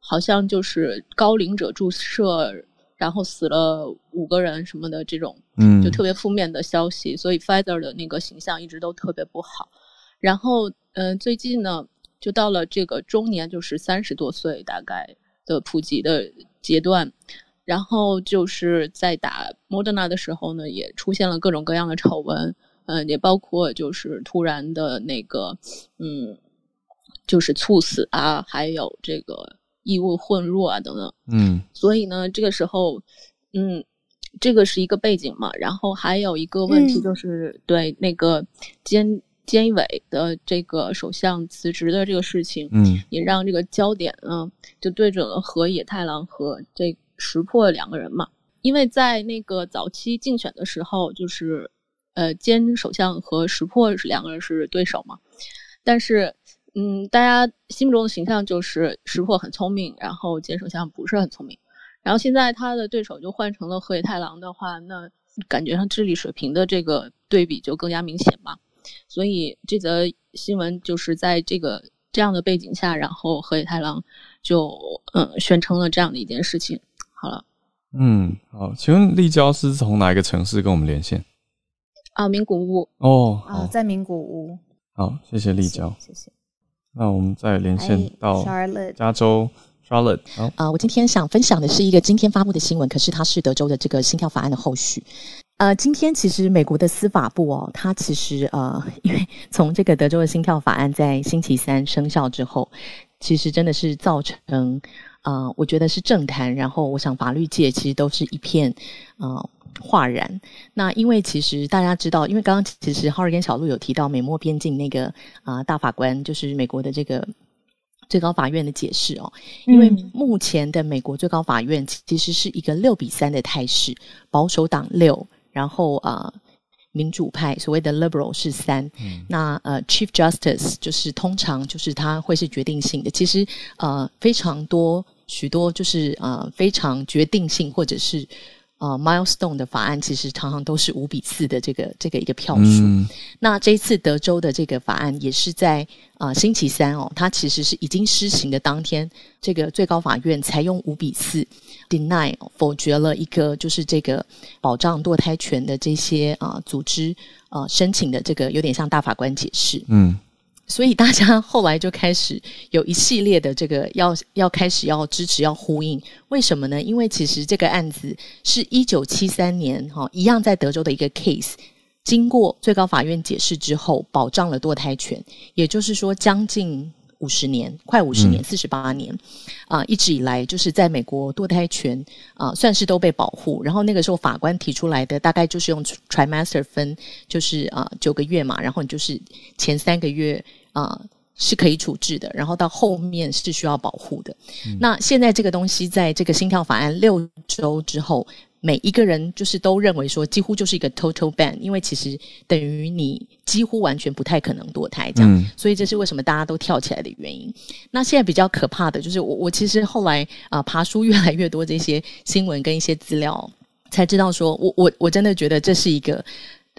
好像就是高龄者注射，然后死了五个人什么的这种，嗯，就特别负面的消息，所以 Pfizer 的那个形象一直都特别不好。然后，嗯，最近呢，就到了这个中年，就是三十多岁大概的普及的阶段。然后就是在打 Moderna 的时候呢，也出现了各种各样的丑闻，嗯，也包括就是突然的那个，嗯，就是猝死啊，还有这个异物混入啊等等。嗯，所以呢，这个时候，嗯，这个是一个背景嘛。然后还有一个问题就是对那个监。菅义伟的这个首相辞职的这个事情，嗯，也让这个焦点呢就对准了河野太郎和这石破两个人嘛。因为在那个早期竞选的时候，就是呃，菅首相和石破是两个人是对手嘛。但是，嗯，大家心目中的形象就是石破很聪明，然后菅首相不是很聪明。然后现在他的对手就换成了河野太郎的话，那感觉上智力水平的这个对比就更加明显嘛。所以这则新闻就是在这个这样的背景下，然后河野太郎就嗯宣称了这样的一件事情。好了，嗯，好，请问立交是从哪一个城市跟我们连线？啊，名古屋。哦，啊，在名古屋。好，谢谢立交，谢谢。那我们再连线到加州。Charlotte，啊，我今天想分享的是一个今天发布的新闻，可是它是德州的这个心跳法案的后续。呃，今天其实美国的司法部哦，它其实呃，因为 [LAUGHS] 从这个德州的心跳法案在星期三生效之后，其实真的是造成啊，我觉得是政坛，然后我想法律界其实都是一片啊哗然。那因为其实大家知道，因为刚刚其实浩尔跟小鹿有提到美墨边境那个啊大法官，就是美国的这个。最高法院的解释哦，因为目前的美国最高法院其实是一个六比三的态势，保守党六，然后啊民主派所谓的 liberal 是三，那呃 chief justice 就是通常就是他会是决定性的，其实呃非常多许多就是呃非常决定性或者是。呃，milestone 的法案其实常常都是五比四的这个这个一个票数。那这一次德州的这个法案也是在啊星期三哦，它其实是已经施行的当天，这个最高法院采用五比四 deny 否决了一个就是这个保障堕胎权的这些啊组织啊申请的这个有点像大法官解释。嗯。所以大家后来就开始有一系列的这个要 [LAUGHS] 要开始要支持要呼应，为什么呢？因为其实这个案子是一九七三年哈一样在德州的一个 case，经过最高法院解释之后，保障了堕胎权，也就是说将近五十年，快五十年，四十八年啊，一直以来就是在美国堕胎权啊算是都被保护。然后那个时候法官提出来的大概就是用 trimester 分，就是啊九个月嘛，然后你就是前三个月。啊，是可以处置的，然后到后面是需要保护的。那现在这个东西，在这个心跳法案六周之后，每一个人就是都认为说，几乎就是一个 total ban，因为其实等于你几乎完全不太可能堕胎这样。所以这是为什么大家都跳起来的原因。那现在比较可怕的就是，我我其实后来啊爬书越来越多这些新闻跟一些资料，才知道说我我我真的觉得这是一个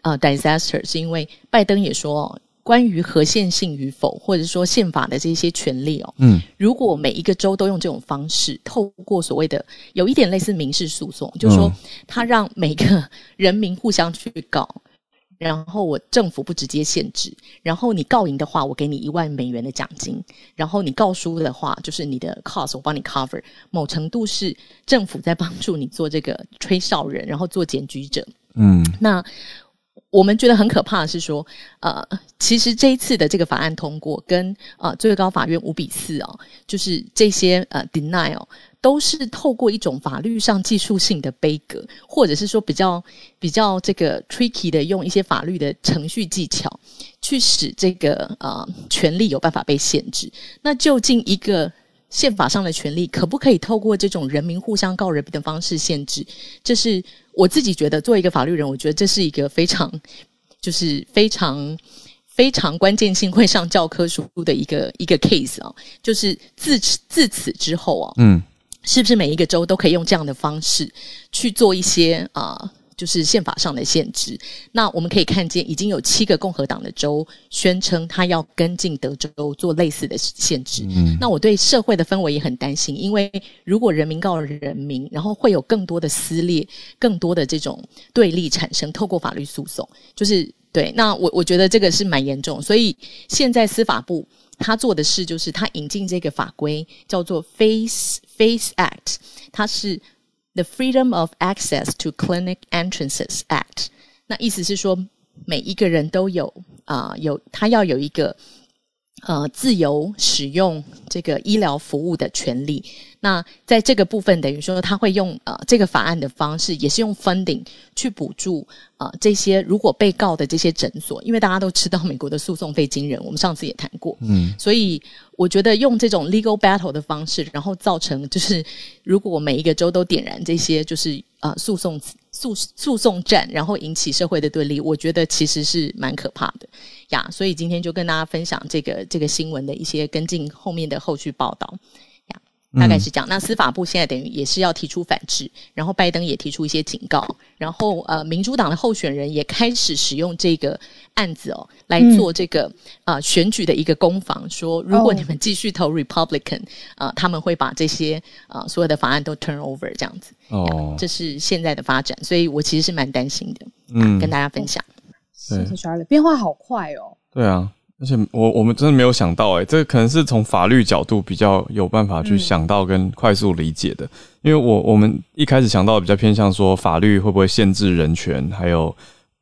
啊 disaster，是因为拜登也说。关于合宪性与否，或者说宪法的这些权利哦，嗯，如果每一个州都用这种方式，透过所谓的有一点类似民事诉讼，就是说他让每个人民互相去告。然后我政府不直接限制，然后你告赢的话，我给你一万美元的奖金；然后你告输的话，就是你的 cost 我帮你 cover。某程度是政府在帮助你做这个吹哨人，然后做检举者。嗯，那我们觉得很可怕的是说，呃，其实这一次的这个法案通过，跟呃最高法院五比四哦，就是这些呃 denial。都是透过一种法律上技术性的悲格，或者是说比较比较这个 tricky 的，用一些法律的程序技巧，去使这个呃权利有办法被限制。那究竟一个宪法上的权利，可不可以透过这种人民互相告人民的方式限制？这是我自己觉得，作为一个法律人，我觉得这是一个非常就是非常非常关键性会上教科书的一个一个 case 啊。就是自此自此之后啊，嗯。是不是每一个州都可以用这样的方式去做一些啊，就是宪法上的限制？那我们可以看见，已经有七个共和党的州宣称他要跟进德州做类似的限制。嗯，那我对社会的氛围也很担心，因为如果人民告人民，然后会有更多的撕裂、更多的这种对立产生，透过法律诉讼，就是对。那我我觉得这个是蛮严重，所以现在司法部。他做的事就是他引进这个法规，叫做 Face Face Act，它是 The Freedom of Access to Clinic Entrances Act。那意思是说，每一个人都有啊，有他要有一个 呃自由使用这个医疗服务的权利。那在这个部分，等于说他会用呃这个法案的方式，也是用 funding 去补助啊这些如果被告的这些诊所，因为大家都知道美国的诉讼费惊人，我们上次也谈过，嗯，所以我觉得用这种 legal battle 的方式，然后造成就是如果每一个州都点燃这些就是呃诉讼诉诉讼战，然后引起社会的对立，我觉得其实是蛮可怕的呀。所以今天就跟大家分享这个这个新闻的一些跟进后面的后续报道。大概是这样。那司法部现在等于也是要提出反制，然后拜登也提出一些警告，然后呃，民主党的候选人也开始使用这个案子哦来做这个啊选举的一个攻防，说如果你们继续投 Republican 啊，他们会把这些啊所有的法案都 turn over 这样子。哦，这是现在的发展，所以我其实是蛮担心的。嗯，跟大家分享。谢谢 Charlie，变化好快哦。对啊。而且我我们真的没有想到，哎，这可能是从法律角度比较有办法去想到跟快速理解的。因为我我们一开始想到比较偏向说法律会不会限制人权，还有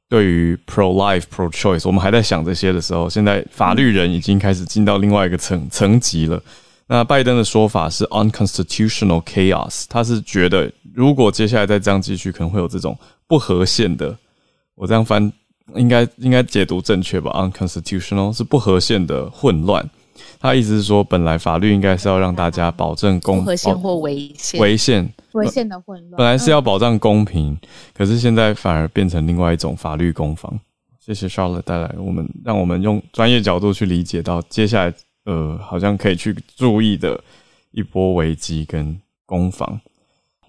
对于 pro life pro choice，我们还在想这些的时候，现在法律人已经开始进到另外一个层层级了。那拜登的说法是 unconstitutional chaos，他是觉得如果接下来再这样继续，可能会有这种不合宪的。我这样翻。应该应该解读正确吧？unconstitutional 是不合宪的混乱。他意思是说，本来法律应该是要让大家保证公合宪或违宪，违宪违宪的混乱。本来是要保障公平，可是现在反而变成另外一种法律攻防。谢谢 Charlotte 带来我们，让我们用专业角度去理解到接下来呃，好像可以去注意的一波危机跟攻防。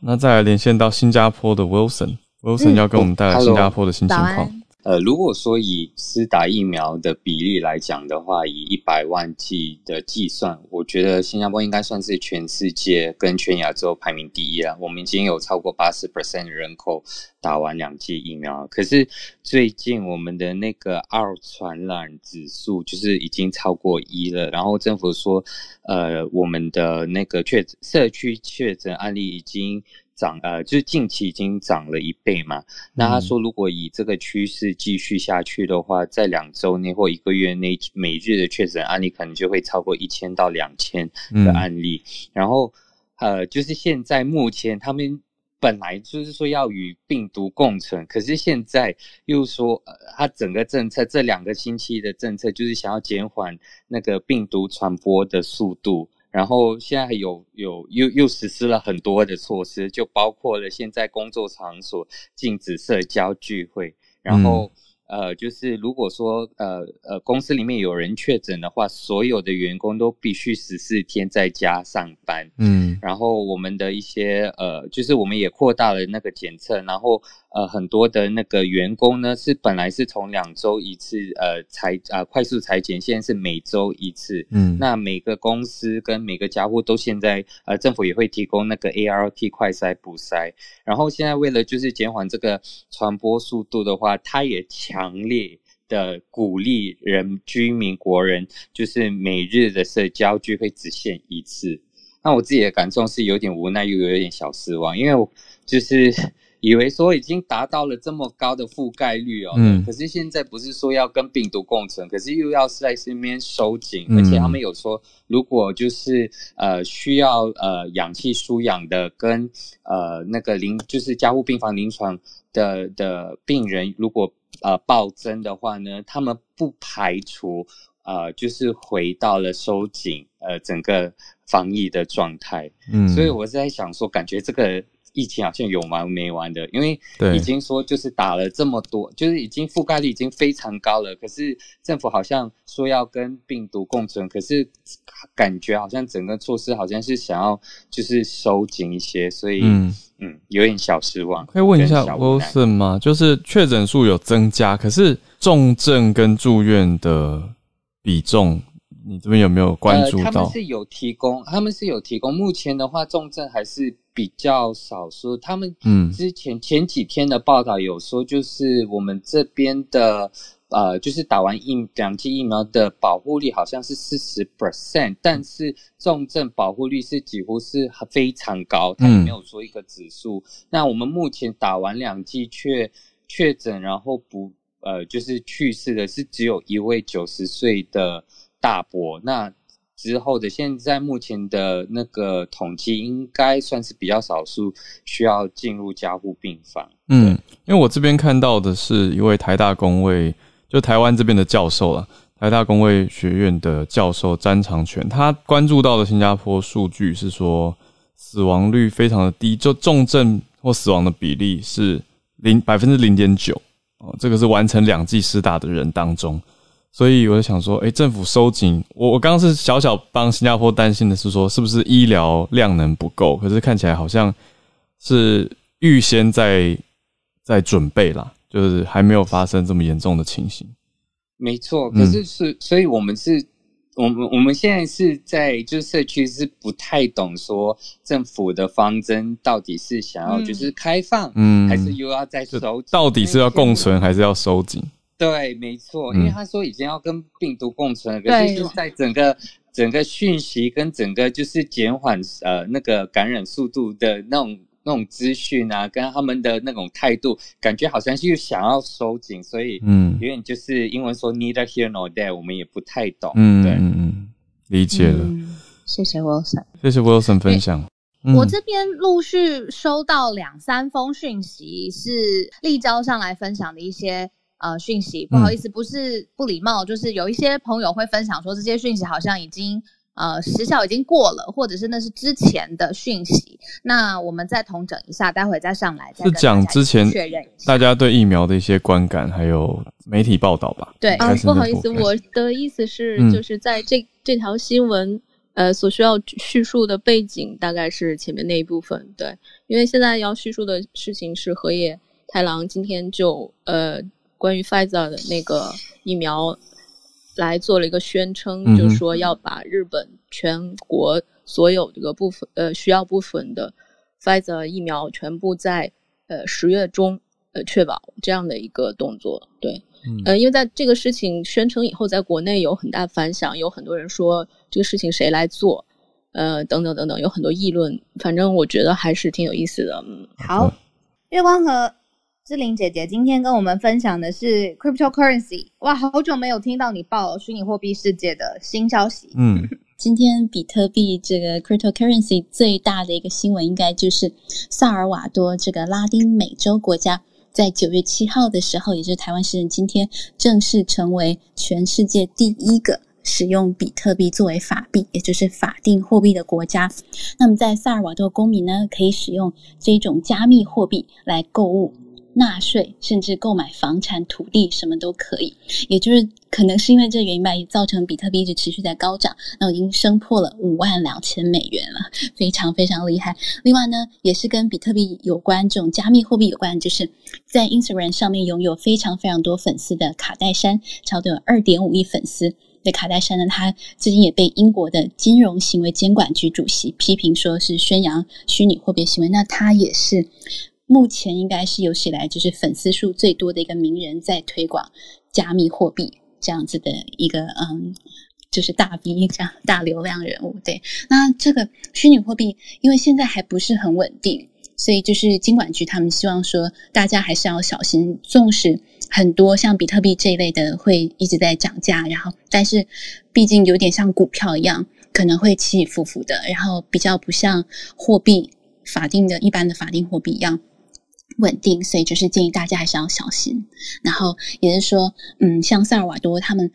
那再来连线到新加坡的 Wilson，Wilson 要跟我们带来新加坡的新情况。呃，如果说以施打疫苗的比例来讲的话，以一百万剂的计算，我觉得新加坡应该算是全世界跟全亚洲排名第一了。我们已经有超过八十 percent 人口打完两剂疫苗，可是最近我们的那个二传染指数就是已经超过一了。然后政府说，呃，我们的那个确社区确诊案例已经。涨呃，就是近期已经涨了一倍嘛。那他说，如果以这个趋势继续下去的话，在两周内或一个月内，每日的确诊案例可能就会超过一千到两千的案例。然后呃，就是现在目前他们本来就是说要与病毒共存，可是现在又说，呃，他整个政策这两个星期的政策就是想要减缓那个病毒传播的速度。然后现在有有又又实施了很多的措施，就包括了现在工作场所禁止社交聚会，然后呃，就是如果说呃呃公司里面有人确诊的话，所有的员工都必须十四天在家上班。嗯，然后我们的一些呃，就是我们也扩大了那个检测，然后呃很多的那个员工呢是本来是从两周一次呃裁啊快速裁剪，现在是每周一次。嗯，那每个公司跟每个家户都现在呃政府也会提供那个 ART 快筛补筛，然后现在为了就是减缓这个传播速度的话，它也强烈的鼓励人居民国人，就是每日的社交聚会只限一次。那我自己的感受是有点无奈，又有点小失望，因为我就是以为说已经达到了这么高的覆盖率哦，嗯，可是现在不是说要跟病毒共存，可是又要在身边收紧，而且他们有说，如果就是呃需要呃氧气输氧的跟呃那个临就是加护病房临床。的的病人如果呃暴增的话呢，他们不排除呃就是回到了收紧呃整个防疫的状态，嗯，所以我是在想说，感觉这个。疫情好像有完没完的，因为已经说就是打了这么多，就是已经覆盖率已经非常高了。可是政府好像说要跟病毒共存，可是感觉好像整个措施好像是想要就是收紧一些，所以嗯嗯有点小失望。可以问一下 Wilson 吗？就是确诊数有增加，可是重症跟住院的比重。你这边有没有关注到？他们是有提供，他们是有提供。目前的话，重症还是比较少说。他们嗯，之前前几天的报道有说，就是我们这边的呃，就是打完疫两剂疫苗的保护力好像是四十 percent，但是重症保护率是几乎是非常高。他也没有说一个指数。那我们目前打完两剂却确诊，然后不呃，就是去世的是只有一位九十岁的。大波那之后的，现在目前的那个统计应该算是比较少数需要进入加护病房。嗯，因为我这边看到的是一位台大工位，就台湾这边的教授了，台大工位学院的教授詹长全，他关注到的新加坡数据是说死亡率非常的低，就重症或死亡的比例是零百分之零点九哦，这个是完成两剂施打的人当中。所以我就想说，哎，政府收紧，我我刚刚是小小帮新加坡担心的是说，是不是医疗量能不够？可是看起来好像是预先在在准备啦，就是还没有发生这么严重的情形。没错，可是是，所以我们是，我们我们现在是在就是社区是不太懂说政府的方针到底是想要就是开放，嗯，还是又要再收，到底是要共存还是要收紧？对，没错，因为他说已经要跟病毒共存，可是在整个整个讯息跟整个就是减缓呃那个感染速度的那种那种资讯啊，跟他们的那种态度，感觉好像是想要收紧，所以嗯，有点就是英文说 neither here nor there，我们也不太懂。嗯，对，嗯嗯，理解了。谢谢 Wilson，谢谢 Wilson 分享。我这边陆续收到两三封讯息，是立交上来分享的一些。呃，讯息不好意思，不是不礼貌，就是有一些朋友会分享说这些讯息好像已经呃时效已经过了，或者是那是之前的讯息。那我们再统整一下，待会再上来。是讲之前确认大家对疫苗的一些观感，还有媒体报道吧？对啊，不好意思，我的意思是，就是在这这条新闻呃所需要叙述的背景，大概是前面那一部分。对，因为现在要叙述的事情是河野太郎今天就呃。关于 Pfizer 的那个疫苗，来做了一个宣称，就是说要把日本全国所有这个部分呃需要部分的 Pfizer 疫苗全部在呃十月中呃确保这样的一个动作。对，呃，因为在这个事情宣称以后，在国内有很大反响，有很多人说这个事情谁来做，呃，等等等等，有很多议论。反正我觉得还是挺有意思的。嗯，好，月光和。志玲姐姐今天跟我们分享的是 cryptocurrency，哇，好久没有听到你报虚拟货币世界的新消息。嗯，[LAUGHS] 今天比特币这个 cryptocurrency 最大的一个新闻，应该就是萨尔瓦多这个拉丁美洲国家，在九月七号的时候，也就是台湾时间今天，正式成为全世界第一个使用比特币作为法币，也就是法定货币的国家。那么，在萨尔瓦多公民呢，可以使用这种加密货币来购物。纳税，甚至购买房产、土地，什么都可以。也就是可能是因为这原因吧，也造成比特币一直持续在高涨，那已经升破了五万两千美元了，非常非常厉害。另外呢，也是跟比特币有关，这种加密货币有关，就是在 Instagram 上面拥有非常非常多粉丝的卡戴珊，超过二点五亿粉丝。的卡戴珊呢，他最近也被英国的金融行为监管局主席批评，说是宣扬虚拟货币行为。那他也是。目前应该是有史以来就是粉丝数最多的一个名人，在推广加密货币这样子的一个嗯，就是大 V 这样大流量人物。对，那这个虚拟货币因为现在还不是很稳定，所以就是金管局他们希望说大家还是要小心。纵使很多像比特币这一类的会一直在涨价，然后但是毕竟有点像股票一样，可能会起起伏伏的，然后比较不像货币法定的一般的法定货币一样。稳定，所以就是建议大家还是要小心。然后也是说，嗯，像萨尔瓦多他们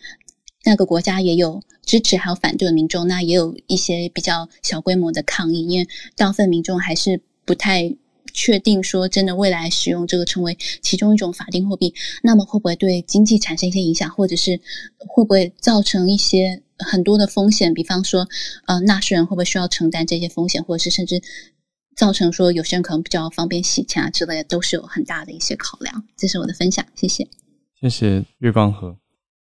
那个国家也有支持还有反对的民众，那也有一些比较小规模的抗议，因为大部分民众还是不太确定说真的未来使用这个成为其中一种法定货币，那么会不会对经济产生一些影响，或者是会不会造成一些很多的风险？比方说，呃，纳税人会不会需要承担这些风险，或者是甚至？造成说有些人可能比较方便洗钱啊之类的，都是有很大的一些考量。这是我的分享，谢谢。谢谢月光河。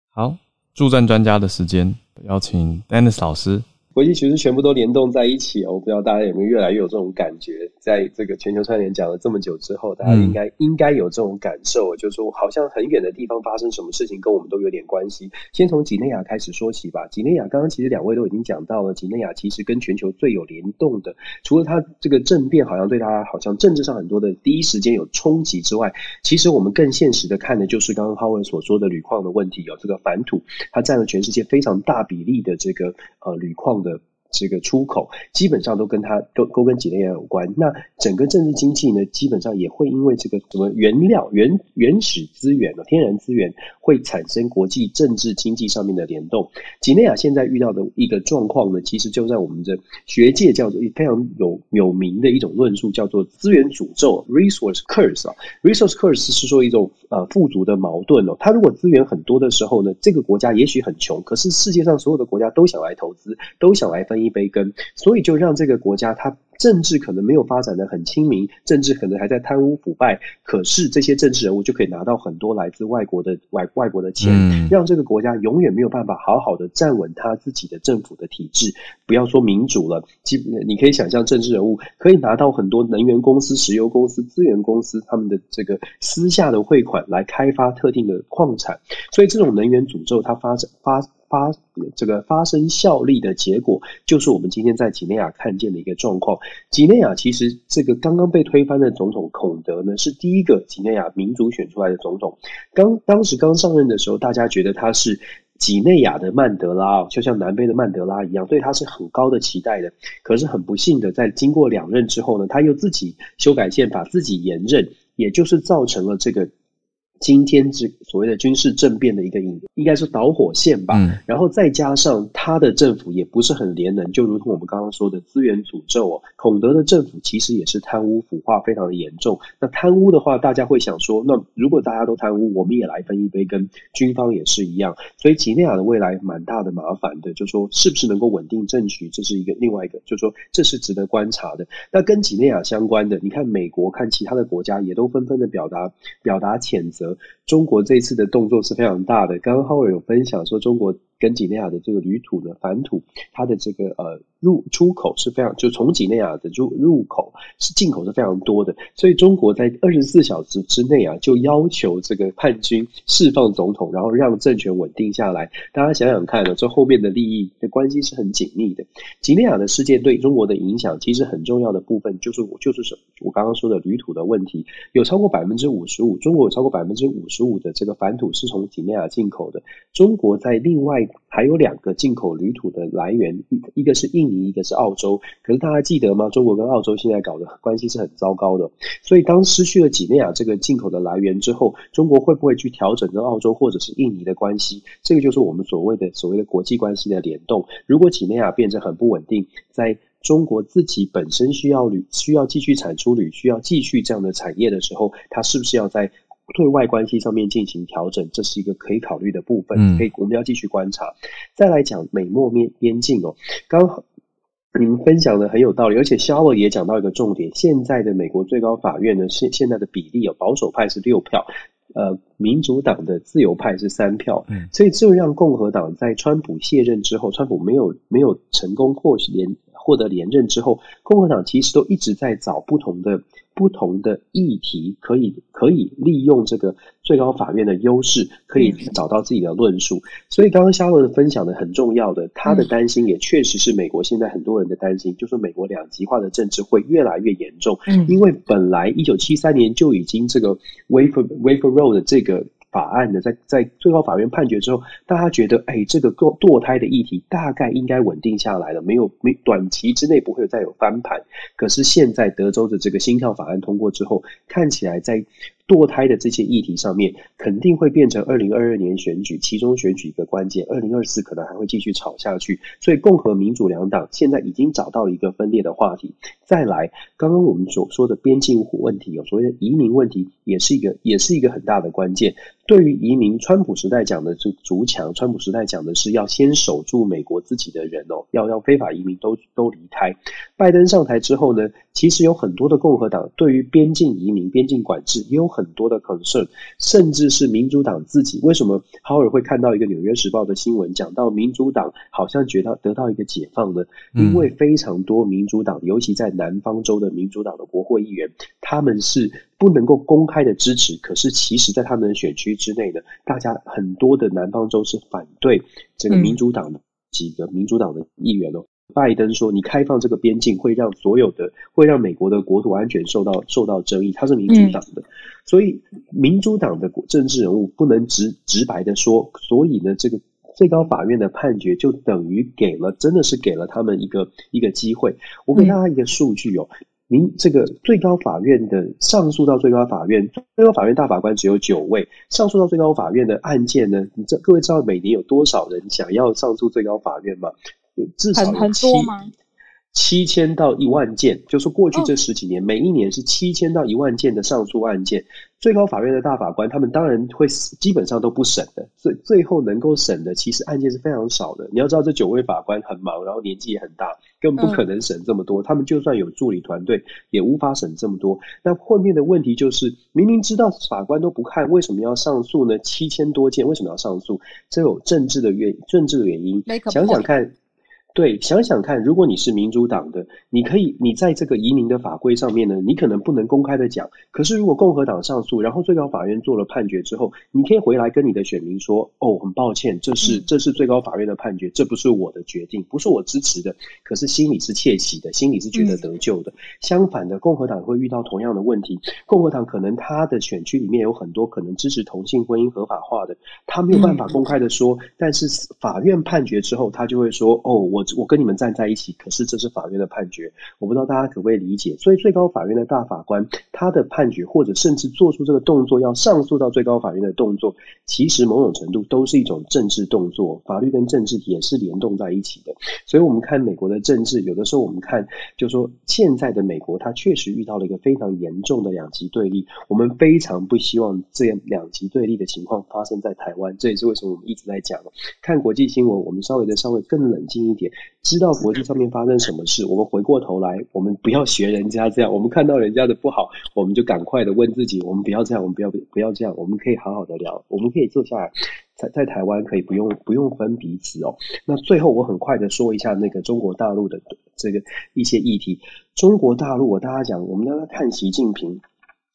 好，助战专家的时间，邀请 Dennis 老师。国际其实全部都联动在一起哦，我不知道大家有没有越来越有这种感觉，在这个全球串联讲了这么久之后，大家应该应该有这种感受，就是说好像很远的地方发生什么事情跟我们都有点关系。先从几内亚开始说起吧。几内亚刚刚其实两位都已经讲到了，几内亚其实跟全球最有联动的，除了它这个政变好像对它好像政治上很多的第一时间有冲击之外，其实我们更现实的看的就是刚刚浩文所说的铝矿的问题，有这个反土，它占了全世界非常大比例的这个呃铝矿。的这个出口基本上都跟它都都跟几内亚有关。那整个政治经济呢，基本上也会因为这个什么原料原原始资源天然资源会产生国际政治经济上面的联动。几内亚现在遇到的一个状况呢，其实就在我们的学界叫做非常有有名的一种论述，叫做资源诅咒 （resource curse） 啊。resource curse 是说一种呃富足的矛盾哦。它如果资源很多的时候呢，这个国家也许很穷，可是世界上所有的国家都想来投资，都想来分。一杯羹，所以就让这个国家它。政治可能没有发展的很亲民，政治可能还在贪污腐败，可是这些政治人物就可以拿到很多来自外国的外外国的钱，让这个国家永远没有办法好好的站稳他自己的政府的体制。不要说民主了，基你可以想象政治人物可以拿到很多能源公司、石油公司、资源公司他们的这个私下的汇款来开发特定的矿产，所以这种能源诅咒它发展发发这个发生效力的结果，就是我们今天在几内亚看见的一个状况。几内亚其实这个刚刚被推翻的总统孔德呢，是第一个几内亚民主选出来的总统。刚当时刚上任的时候，大家觉得他是几内亚的曼德拉，就像南非的曼德拉一样，对他是很高的期待的。可是很不幸的，在经过两任之后呢，他又自己修改宪法，自己延任，也就是造成了这个。今天这所谓的军事政变的一个引，应该是导火线吧。然后再加上他的政府也不是很廉能，就如同我们刚刚说的资源诅咒哦。孔德的政府其实也是贪污腐化非常的严重。那贪污的话，大家会想说，那如果大家都贪污，我们也来分一杯羹。军方也是一样，所以几内亚的未来蛮大的麻烦的。就说是不是能够稳定政局，这是一个另外一个，就说这是值得观察的。那跟几内亚相关的，你看美国看其他的国家也都纷纷的表达表达谴责。中国这次的动作是非常大的。刚刚浩伟有分享说，中国跟几内亚的这个铝土的反土，它的这个呃。入出口是非常，就从几内亚的入入口是进口是非常多的，所以中国在二十四小时之内啊，就要求这个叛军释放总统，然后让政权稳定下来。大家想想看呢，这后面的利益的关系是很紧密的。几内亚的事件对中国的影响，其实很重要的部分就是我就是什我刚刚说的铝土的问题，有超过百分之五十五，中国有超过百分之五十五的这个反土是从几内亚进口的。中国在另外还有两个进口铝土的来源，一一个是印尼。一个是澳洲，可是大家记得吗？中国跟澳洲现在搞的关系是很糟糕的，所以当失去了几内亚这个进口的来源之后，中国会不会去调整跟澳洲或者是印尼的关系？这个就是我们所谓的所谓的国际关系的联动。如果几内亚变成很不稳定，在中国自己本身需要铝，需要继续产出铝，需要继续这样的产业的时候，它是不是要在对外关系上面进行调整？这是一个可以考虑的部分，可以我们要继续观察。再来讲美墨面边境哦，刚好你们分享的很有道理，而且肖尔也讲到一个重点，现在的美国最高法院呢，现现在的比例哦，保守派是六票。呃，民主党的自由派是三票，所以这让共和党在川普卸任之后，川普没有没有成功获连获得连任之后，共和党其实都一直在找不同的。不同的议题可以可以利用这个最高法院的优势，可以找到自己的论述。所以刚刚夏文的分享的很重要的，他的担心也确实是美国现在很多人的担心，就是美国两极化的政治会越来越严重。嗯，因为本来一九七三年就已经这个 wafer wafer road 这个。法案呢，在在最高法院判决之后，大家觉得，哎，这个堕堕胎的议题大概应该稳定下来了，没有没短期之内不会再有翻盘。可是现在德州的这个心跳法案通过之后，看起来在。堕胎的这些议题上面，肯定会变成二零二二年选举其中选举一个关键。二零二四可能还会继续吵下去，所以共和民主两党现在已经找到了一个分裂的话题。再来，刚刚我们所说的边境问题，有所谓的移民问题，也是一个也是一个很大的关键。对于移民，川普时代讲的是筑墙，川普时代讲的是要先守住美国自己的人哦，要让非法移民都都离开。拜登上台之后呢，其实有很多的共和党对于边境移民、边境管制也有。很多的 concern，甚至是民主党自己，为什么哈尔会看到一个《纽约时报》的新闻，讲到民主党好像觉得得到一个解放呢？因为非常多民主党，尤其在南方州的民主党的国会议员，他们是不能够公开的支持，可是其实在他们的选区之内呢，大家很多的南方州是反对这个民主党的几个民主党的议员哦。拜登说：“你开放这个边境，会让所有的，会让美国的国土安全受到受到争议。”他是民主党的，所以民主党的政治人物不能直直白的说。所以呢，这个最高法院的判决就等于给了，真的是给了他们一个一个机会。我给大家一个数据哦，您这个最高法院的上诉到最高法院，最高法院大法官只有九位，上诉到最高法院的案件呢？你这各位知道每年有多少人想要上诉最高法院吗？至少有七七千到一万件，就是过去这十几年，每一年是七千到一万件的上诉案件。最高法院的大法官，他们当然会基本上都不审的，最最后能够审的，其实案件是非常少的。你要知道，这九位法官很忙，然后年纪也很大，根本不可能审这么多。他们就算有助理团队，也无法审这么多。那后面的问题就是，明明知道法官都不看，为什么要上诉呢？七千多件，为什么要上诉？这有政治的原政治的原因。想想看。对，想想看，如果你是民主党的，你可以，你在这个移民的法规上面呢，你可能不能公开的讲。可是如果共和党上诉，然后最高法院做了判决之后，你可以回来跟你的选民说：“哦，很抱歉，这是这是最高法院的判决，这不是我的决定，不是我支持的。可是心里是窃喜的，心里是觉得得救的。相反的，共和党会遇到同样的问题。共和党可能他的选区里面有很多可能支持同性婚姻合法化的，他没有办法公开的说。但是法院判决之后，他就会说：“哦，我。”我跟你们站在一起，可是这是法院的判决，我不知道大家可不可以理解。所以最高法院的大法官他的判决，或者甚至做出这个动作要上诉到最高法院的动作，其实某种程度都是一种政治动作。法律跟政治也是联动在一起的。所以我们看美国的政治，有的时候我们看，就说现在的美国，它确实遇到了一个非常严重的两极对立。我们非常不希望这样两极对立的情况发生在台湾。这也是为什么我们一直在讲，看国际新闻，我们稍微的稍微更冷静一点。知道国际上面发生什么事，我们回过头来，我们不要学人家这样。我们看到人家的不好，我们就赶快的问自己：我们不要这样，我们不要不要这样。我们可以好好的聊，我们可以坐下来，在在台湾可以不用不用分彼此哦。那最后我很快的说一下那个中国大陆的这个一些议题。中国大陆，我大家讲，我们大家看习近平。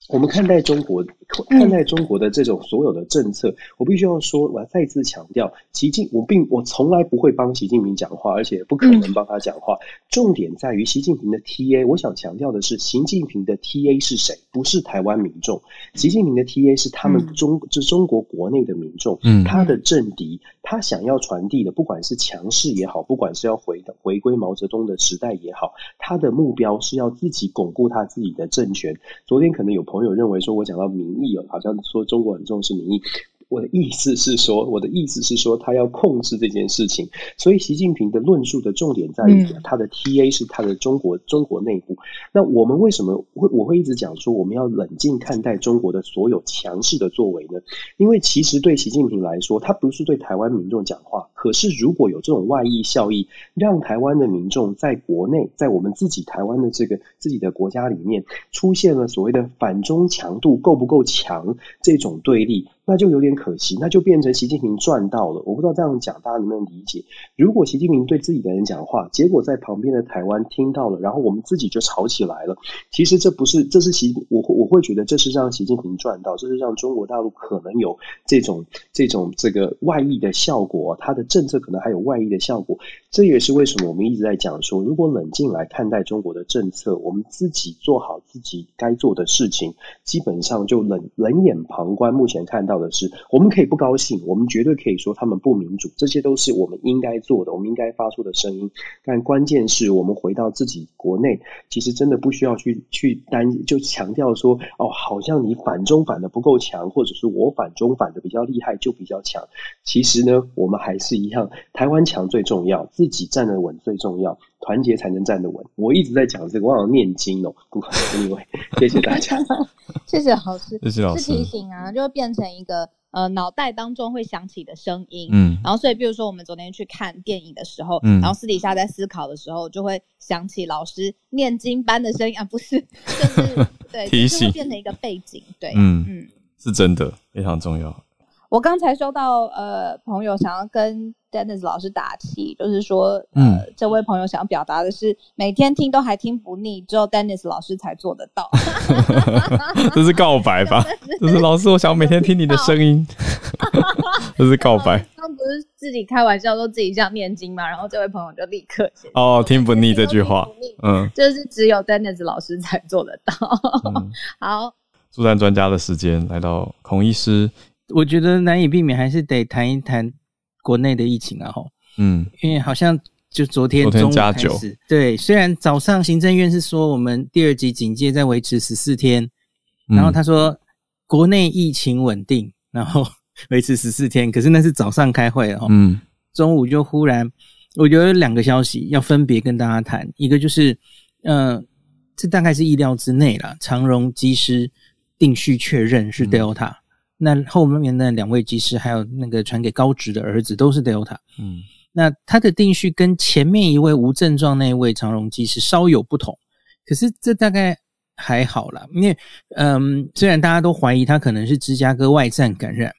我们看待中国，看待中国的这种所有的政策，我必须要说，我要再次强调，习近我并我从来不会帮习近平讲话，而且不可能帮他讲话。重点在于习近平的 T A，我想强调的是，习近平的 T A 是谁？不是台湾民众，习近平的 T A 是他们中，是中国国内的民众，嗯他的政敌，他想要传递的，不管是强势也好，不管是要回回归毛泽东的时代也好，他的目标是要自己巩固他自己的政权。昨天可能有朋。友认为说，我讲到民意哦，好像说中国很重视民意。我的意思是说，我的意思是说，他要控制这件事情。所以，习近平的论述的重点在于他的 TA 是他的中国中国内部。那我们为什么会我会一直讲说我们要冷静看待中国的所有强势的作为呢？因为其实对习近平来说，他不是对台湾民众讲话。可是如果有这种外溢效益，让台湾的民众在国内，在我们自己台湾的这个自己的国家里面，出现了所谓的反中强度够不够强这种对立。那就有点可惜，那就变成习近平赚到了。我不知道这样讲大家能不能理解。如果习近平对自己的人讲话，结果在旁边的台湾听到了，然后我们自己就吵起来了。其实这不是，这是习我我会觉得这是让习近平赚到，这是让中国大陆可能有这种这种这个外溢的效果，他的政策可能还有外溢的效果。这也是为什么我们一直在讲说，如果冷静来看待中国的政策，我们自己做好自己该做的事情，基本上就冷冷眼旁观。目前看到。的是，我们可以不高兴，我们绝对可以说他们不民主，这些都是我们应该做的，我们应该发出的声音。但关键是我们回到自己国内，其实真的不需要去去担，就强调说哦，好像你反中反的不够强，或者是我反中反的比较厉害就比较强。其实呢，我们还是一样，台湾强最重要，自己站得稳最重要，团结才能站得稳。我一直在讲这个，我好像念经哦。Anyway，[LAUGHS] 谢谢大家，[LAUGHS] 谢谢老师，谢谢老师。是提醒啊，就会变成一个。呃，脑袋当中会响起的声音，嗯，然后所以，比如说我们昨天去看电影的时候，嗯，然后私底下在思考的时候，就会想起老师念经般的声音啊，不是，就是 [LAUGHS] 对，提醒变成一个背景，对，嗯嗯，是真的非常重要。我刚才收到呃朋友想要跟 Dennis 老师打气，就是说呃这位朋友想要表达的是每天听都还听不腻，只有 Dennis 老师才做得到。[LAUGHS] 这是告白吧？这是老师，我想每天听你的声音。[LAUGHS] 这是告白。他们不是自己开玩笑说自己像念经嘛？然后这位朋友就立刻哦听不腻这句话，嗯，就是只有 Dennis 老师才做得到。[LAUGHS] 好，助战专家的时间来到孔医师。我觉得难以避免，还是得谈一谈国内的疫情啊！哈，嗯，因为好像就昨天中午开始，对，虽然早上行政院是说我们第二级警戒在维持十四天，然后他说国内疫情稳定，然后维持十四天，可是那是早上开会哦，嗯，中午就忽然，我觉得有两个消息要分别跟大家谈，一个就是，嗯，这大概是意料之内啦，长荣机师定序确认是 Delta。那后面那两位技师，还有那个传给高职的儿子，都是 Delta。嗯，那他的定序跟前面一位无症状那一位长荣技师稍有不同，可是这大概还好啦，因为嗯，虽然大家都怀疑他可能是芝加哥外站感染，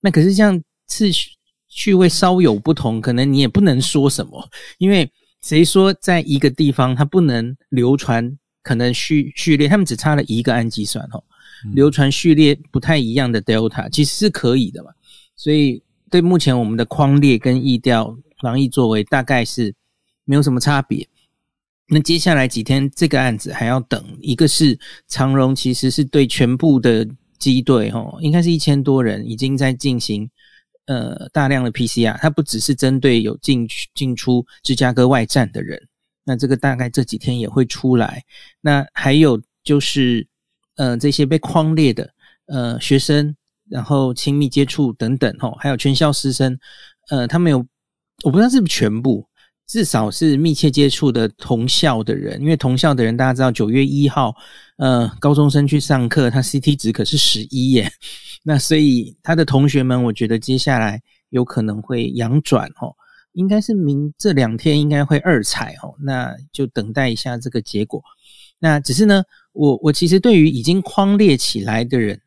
那可是这样次序序位稍有不同，可能你也不能说什么，因为谁说在一个地方它不能流传，可能序序列他们只差了一个氨基酸哦。流传序列不太一样的 Delta 其实是可以的嘛，所以对目前我们的框列跟疫调防疫作为大概是没有什么差别。那接下来几天这个案子还要等，一个是长荣其实是对全部的机队哦，应该是一千多人已经在进行呃大量的 PCR，它不只是针对有进去进出芝加哥外站的人，那这个大概这几天也会出来。那还有就是。呃，这些被框列的呃学生，然后亲密接触等等，吼，还有全校师生，呃，他们有，我不知道是不是全部，至少是密切接触的同校的人，因为同校的人大家知道，九月一号，呃，高中生去上课，他 CT 值可是十一耶，那所以他的同学们，我觉得接下来有可能会阳转，吼，应该是明这两天应该会二采，吼，那就等待一下这个结果，那只是呢。我我其实对于已经框列起来的人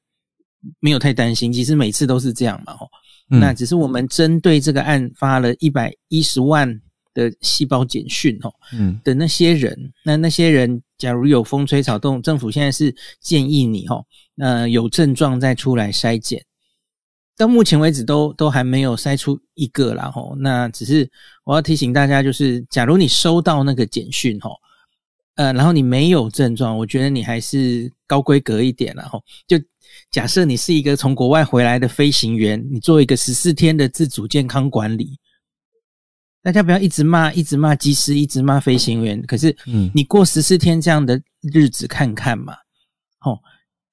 没有太担心，其实每次都是这样嘛，吼。那只是我们针对这个案发了一百一十万的细胞简讯，哦，嗯，的那些人，那那些人假如有风吹草动，政府现在是建议你，吼，呃，有症状再出来筛检。到目前为止都都还没有筛出一个啦，吼。那只是我要提醒大家，就是假如你收到那个简讯，吼。呃，然后你没有症状，我觉得你还是高规格一点了哈。就假设你是一个从国外回来的飞行员，你做一个十四天的自主健康管理，大家不要一直骂，一直骂机师，一直骂飞行员。可是，嗯，你过十四天这样的日子看看嘛，哦，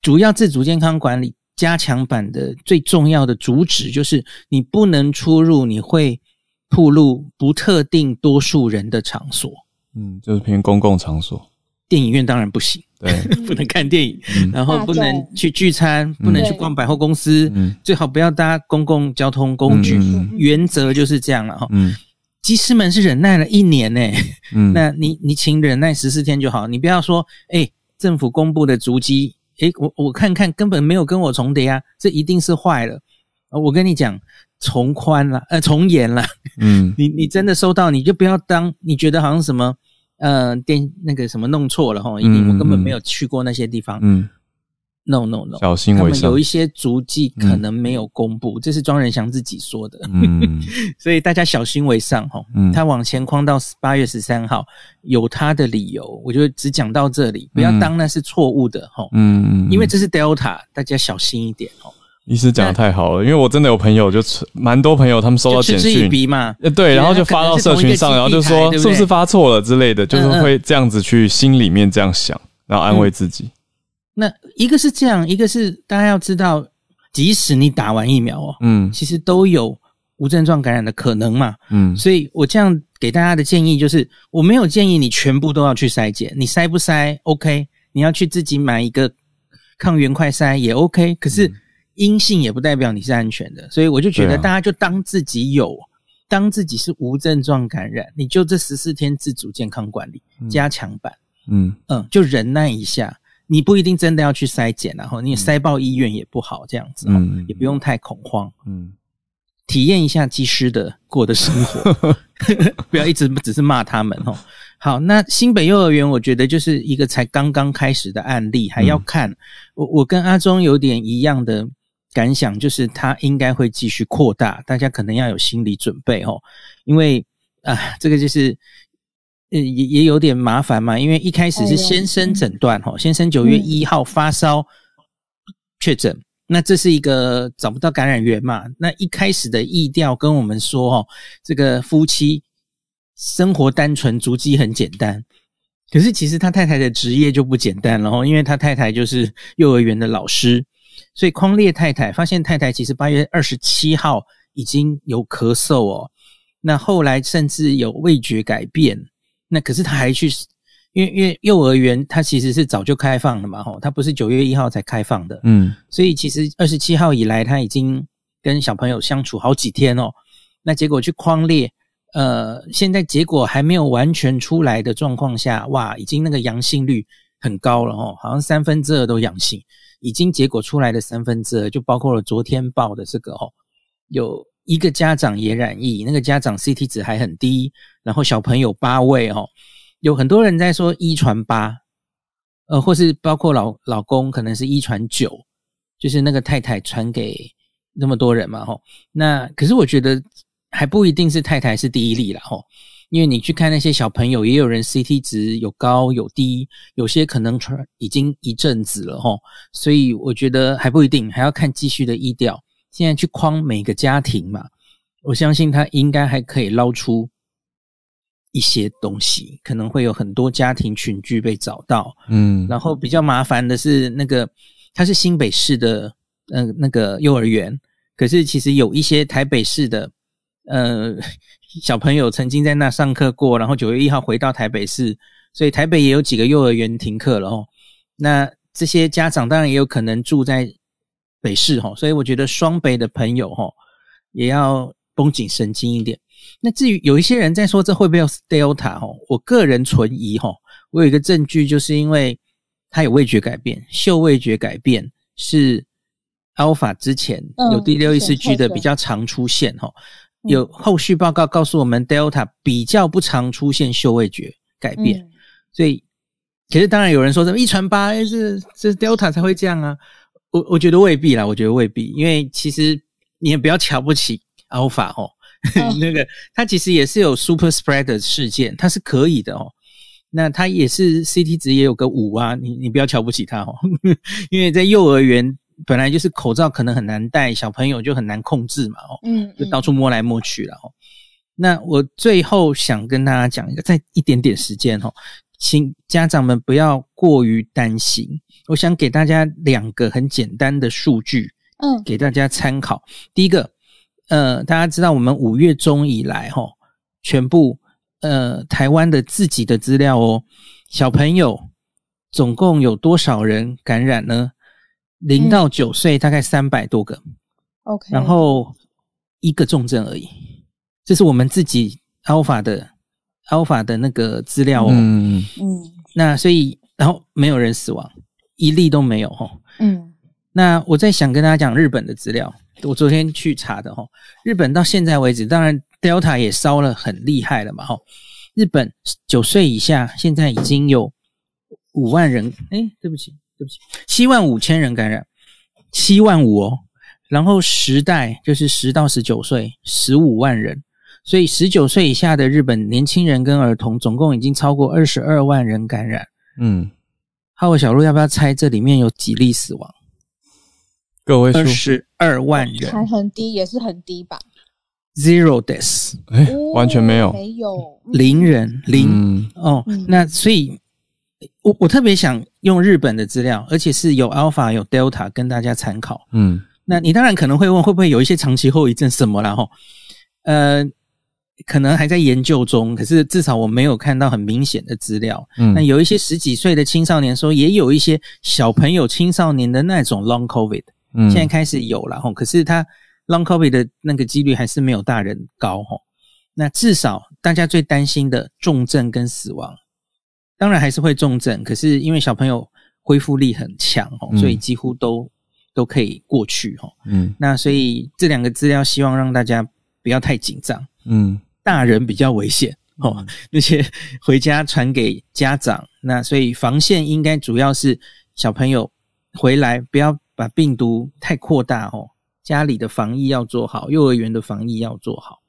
主要自主健康管理加强版的最重要的主旨就是你不能出入，你会暴露不特定多数人的场所。嗯，就是偏公共场所。电影院当然不行，对，[LAUGHS] 不能看电影，然后不能去聚餐，不能去逛百货公司，最好不要搭公共交通工具。原则就是这样了哈。嗯，机师们是忍耐了一年呢。嗯，[LAUGHS] 那你你请忍耐十四天就好，你不要说哎，政府公布的足迹。诶，我我看看根本没有跟我重叠啊，这一定是坏了。我跟你讲，从宽了，呃，[LAUGHS] 从严了。嗯，[LAUGHS] 你你真的收到，你就不要当你觉得好像什么，呃，电那个什么弄错了哈，因为我根本没有去过那些地方。嗯。No no no，小心为上。有一些足迹可能没有公布，这是庄仁祥自己说的。嗯，[LAUGHS] 所以大家小心为上哈。嗯，他往前框到八月十三号，有他的理由。我就只讲到这里，不要当那是错误的哈。嗯，因为这是 Delta，大家小心一点哦。医师讲的太好了，因为我真的有朋友，就蛮多朋友，他们收到简讯，呃，对，然后就发到社群上，然后就说是不是发错了之类的，就是会这样子去心里面这样想，然后安慰自己。那一个是这样，一个是大家要知道，即使你打完疫苗哦，嗯，其实都有无症状感染的可能嘛，嗯，所以我这样给大家的建议就是，我没有建议你全部都要去筛检，你筛不筛 OK，你要去自己买一个抗原快筛也 OK，可是阴性也不代表你是安全的，所以我就觉得大家就当自己有，当自己是无症状感染，你就这十四天自主健康管理加强版，嗯。嗯，就忍耐一下。你不一定真的要去筛检，然后你筛爆医院也不好，这样子，嗯，也不用太恐慌，嗯，体验一下技师的过的生活，[LAUGHS] 不要一直只是骂他们哦。好，那新北幼儿园，我觉得就是一个才刚刚开始的案例，还要看。我我跟阿忠有点一样的感想，就是他应该会继续扩大，大家可能要有心理准备哦，因为啊，这个就是。呃，也也有点麻烦嘛，因为一开始是先生诊断哈，先生九月一号发烧确诊，那这是一个找不到感染源嘛，那一开始的意调跟我们说哦，这个夫妻生活单纯，足迹很简单，可是其实他太太的职业就不简单了哦，因为他太太就是幼儿园的老师，所以匡列太太发现太太其实八月二十七号已经有咳嗽哦，那后来甚至有味觉改变。那可是他还去，因为因为幼儿园他其实是早就开放了嘛，吼，他不是九月一号才开放的，嗯，所以其实二十七号以来他已经跟小朋友相处好几天哦。那结果去匡列，呃，现在结果还没有完全出来的状况下，哇，已经那个阳性率很高了哦，好像三分之二都阳性，已经结果出来的三分之二就包括了昨天报的这个哦，有。一个家长也染疫，那个家长 CT 值还很低，然后小朋友八位哦，有很多人在说一传八，呃，或是包括老老公可能是一传九，就是那个太太传给那么多人嘛吼。那可是我觉得还不一定是太太是第一例了吼，因为你去看那些小朋友，也有人 CT 值有高有低，有些可能传已经一阵子了吼，所以我觉得还不一定，还要看继续的医调。现在去框每个家庭嘛，我相信他应该还可以捞出一些东西，可能会有很多家庭群聚被找到。嗯，然后比较麻烦的是那个，他是新北市的，嗯，那个幼儿园，可是其实有一些台北市的，呃，小朋友曾经在那上课过，然后九月一号回到台北市，所以台北也有几个幼儿园停课了哦。那这些家长当然也有可能住在。北市哈，所以我觉得双北的朋友哈也要绷紧神经一点。那至于有一些人在说这会不会是 Delta 哈，我个人存疑哈。我有一个证据，就是因为它有味觉改变，嗅味觉改变是 Alpha 之前有第六意识 G 的比较常出现哈。有后续报告告诉我们，Delta 比较不常出现嗅味觉改变，所以其实当然有人说什么一传八，是这 Delta 才会这样啊。我我觉得未必啦，我觉得未必，因为其实你也不要瞧不起 Alpha 哦，[LAUGHS] 那个它其实也是有 Super Spreader 事件，它是可以的哦。那它也是 CT 值也有个五啊，你你不要瞧不起它哦，[LAUGHS] 因为在幼儿园本来就是口罩可能很难戴，小朋友就很难控制嘛哦，嗯，就到处摸来摸去了哦。那我最后想跟大家讲一个，在一点点时间哦，请家长们不要过于担心。我想给大家两个很简单的数据，嗯，给大家参考。第一个，呃，大家知道我们五月中以来，哈，全部呃台湾的自己的资料哦，小朋友总共有多少人感染呢？零到九岁大概三百多个，OK，然后一个重症而已。这是我们自己 Alpha 的 Alpha 的那个资料哦，嗯。嗯，那所以然后没有人死亡，一例都没有哈，嗯，那我在想跟大家讲日本的资料，我昨天去查的哈，日本到现在为止，当然 Delta 也烧了很厉害了嘛哈，日本九岁以下现在已经有五万人，哎，对不起。对不起，七万五千人感染，七万五哦。然后十代就是十到十九岁，十五万人。所以十九岁以下的日本年轻人跟儿童，总共已经超过二十二万人感染。嗯，浩伟小鹿要不要猜这里面有几例死亡？个位数，二十二万人，还很低，也是很低吧？Zero deaths，哎，完全没有，没有零人零哦。那所以。我我特别想用日本的资料，而且是有 Alpha 有 Delta 跟大家参考。嗯，那你当然可能会问，会不会有一些长期后遗症什么然后，呃，可能还在研究中。可是至少我没有看到很明显的资料。嗯，那有一些十几岁的青少年说，也有一些小朋友青少年的那种 Long COVID，嗯，现在开始有了吼。可是他 Long COVID 的那个几率还是没有大人高吼。那至少大家最担心的重症跟死亡。当然还是会重症，可是因为小朋友恢复力很强哦，所以几乎都都可以过去哦。嗯，那所以这两个资料希望让大家不要太紧张。嗯，大人比较危险哦，那些回家传给家长。那所以防线应该主要是小朋友回来不要把病毒太扩大哦。家里的防疫要做好，幼儿园的防疫要做好。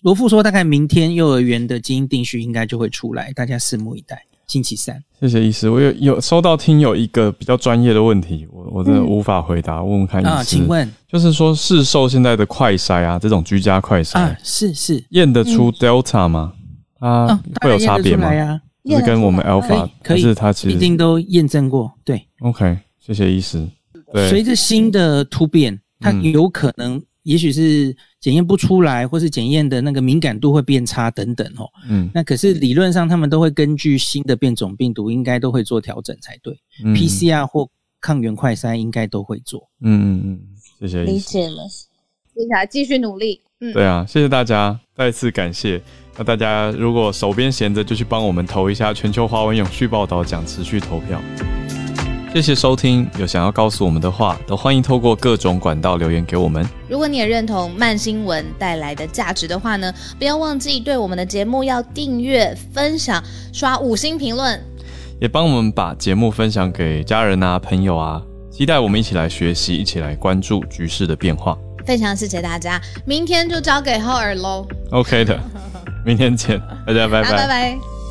罗富说，大概明天幼儿园的基因定序应该就会出来，大家拭目以待。星期三，谢谢医师。我有有收到听友一个比较专业的问题，我我真的无法回答。问问看啊，请问，就是说市售现在的快筛啊，这种居家快筛啊，是是验得出 Delta 吗？啊，会有差别吗？是跟我们 Alpha 可是它其实一定都验证过。对，OK，谢谢医师。对，随着新的突变，它有可能。也许是检验不出来，或是检验的那个敏感度会变差等等哦。嗯，那可是理论上他们都会根据新的变种病毒，应该都会做调整才对。PCR 或抗原快筛应该都会做。嗯嗯嗯，谢谢。理解了，接下来继续努力。嗯，对啊，谢谢大家，再次感谢。那大家如果手边闲着，就去帮我们投一下全球华文永续报道奖，持续投票。谢谢收听，有想要告诉我们的话，都欢迎透过各种管道留言给我们。如果你也认同慢新闻带来的价值的话呢，不要忘记对我们的节目要订阅、分享、刷五星评论，也帮我们把节目分享给家人啊、朋友啊，期待我们一起来学习，一起来关注局势的变化。非常谢谢大家，明天就交给浩尔喽。OK 的，明天见，大家拜拜，拜拜。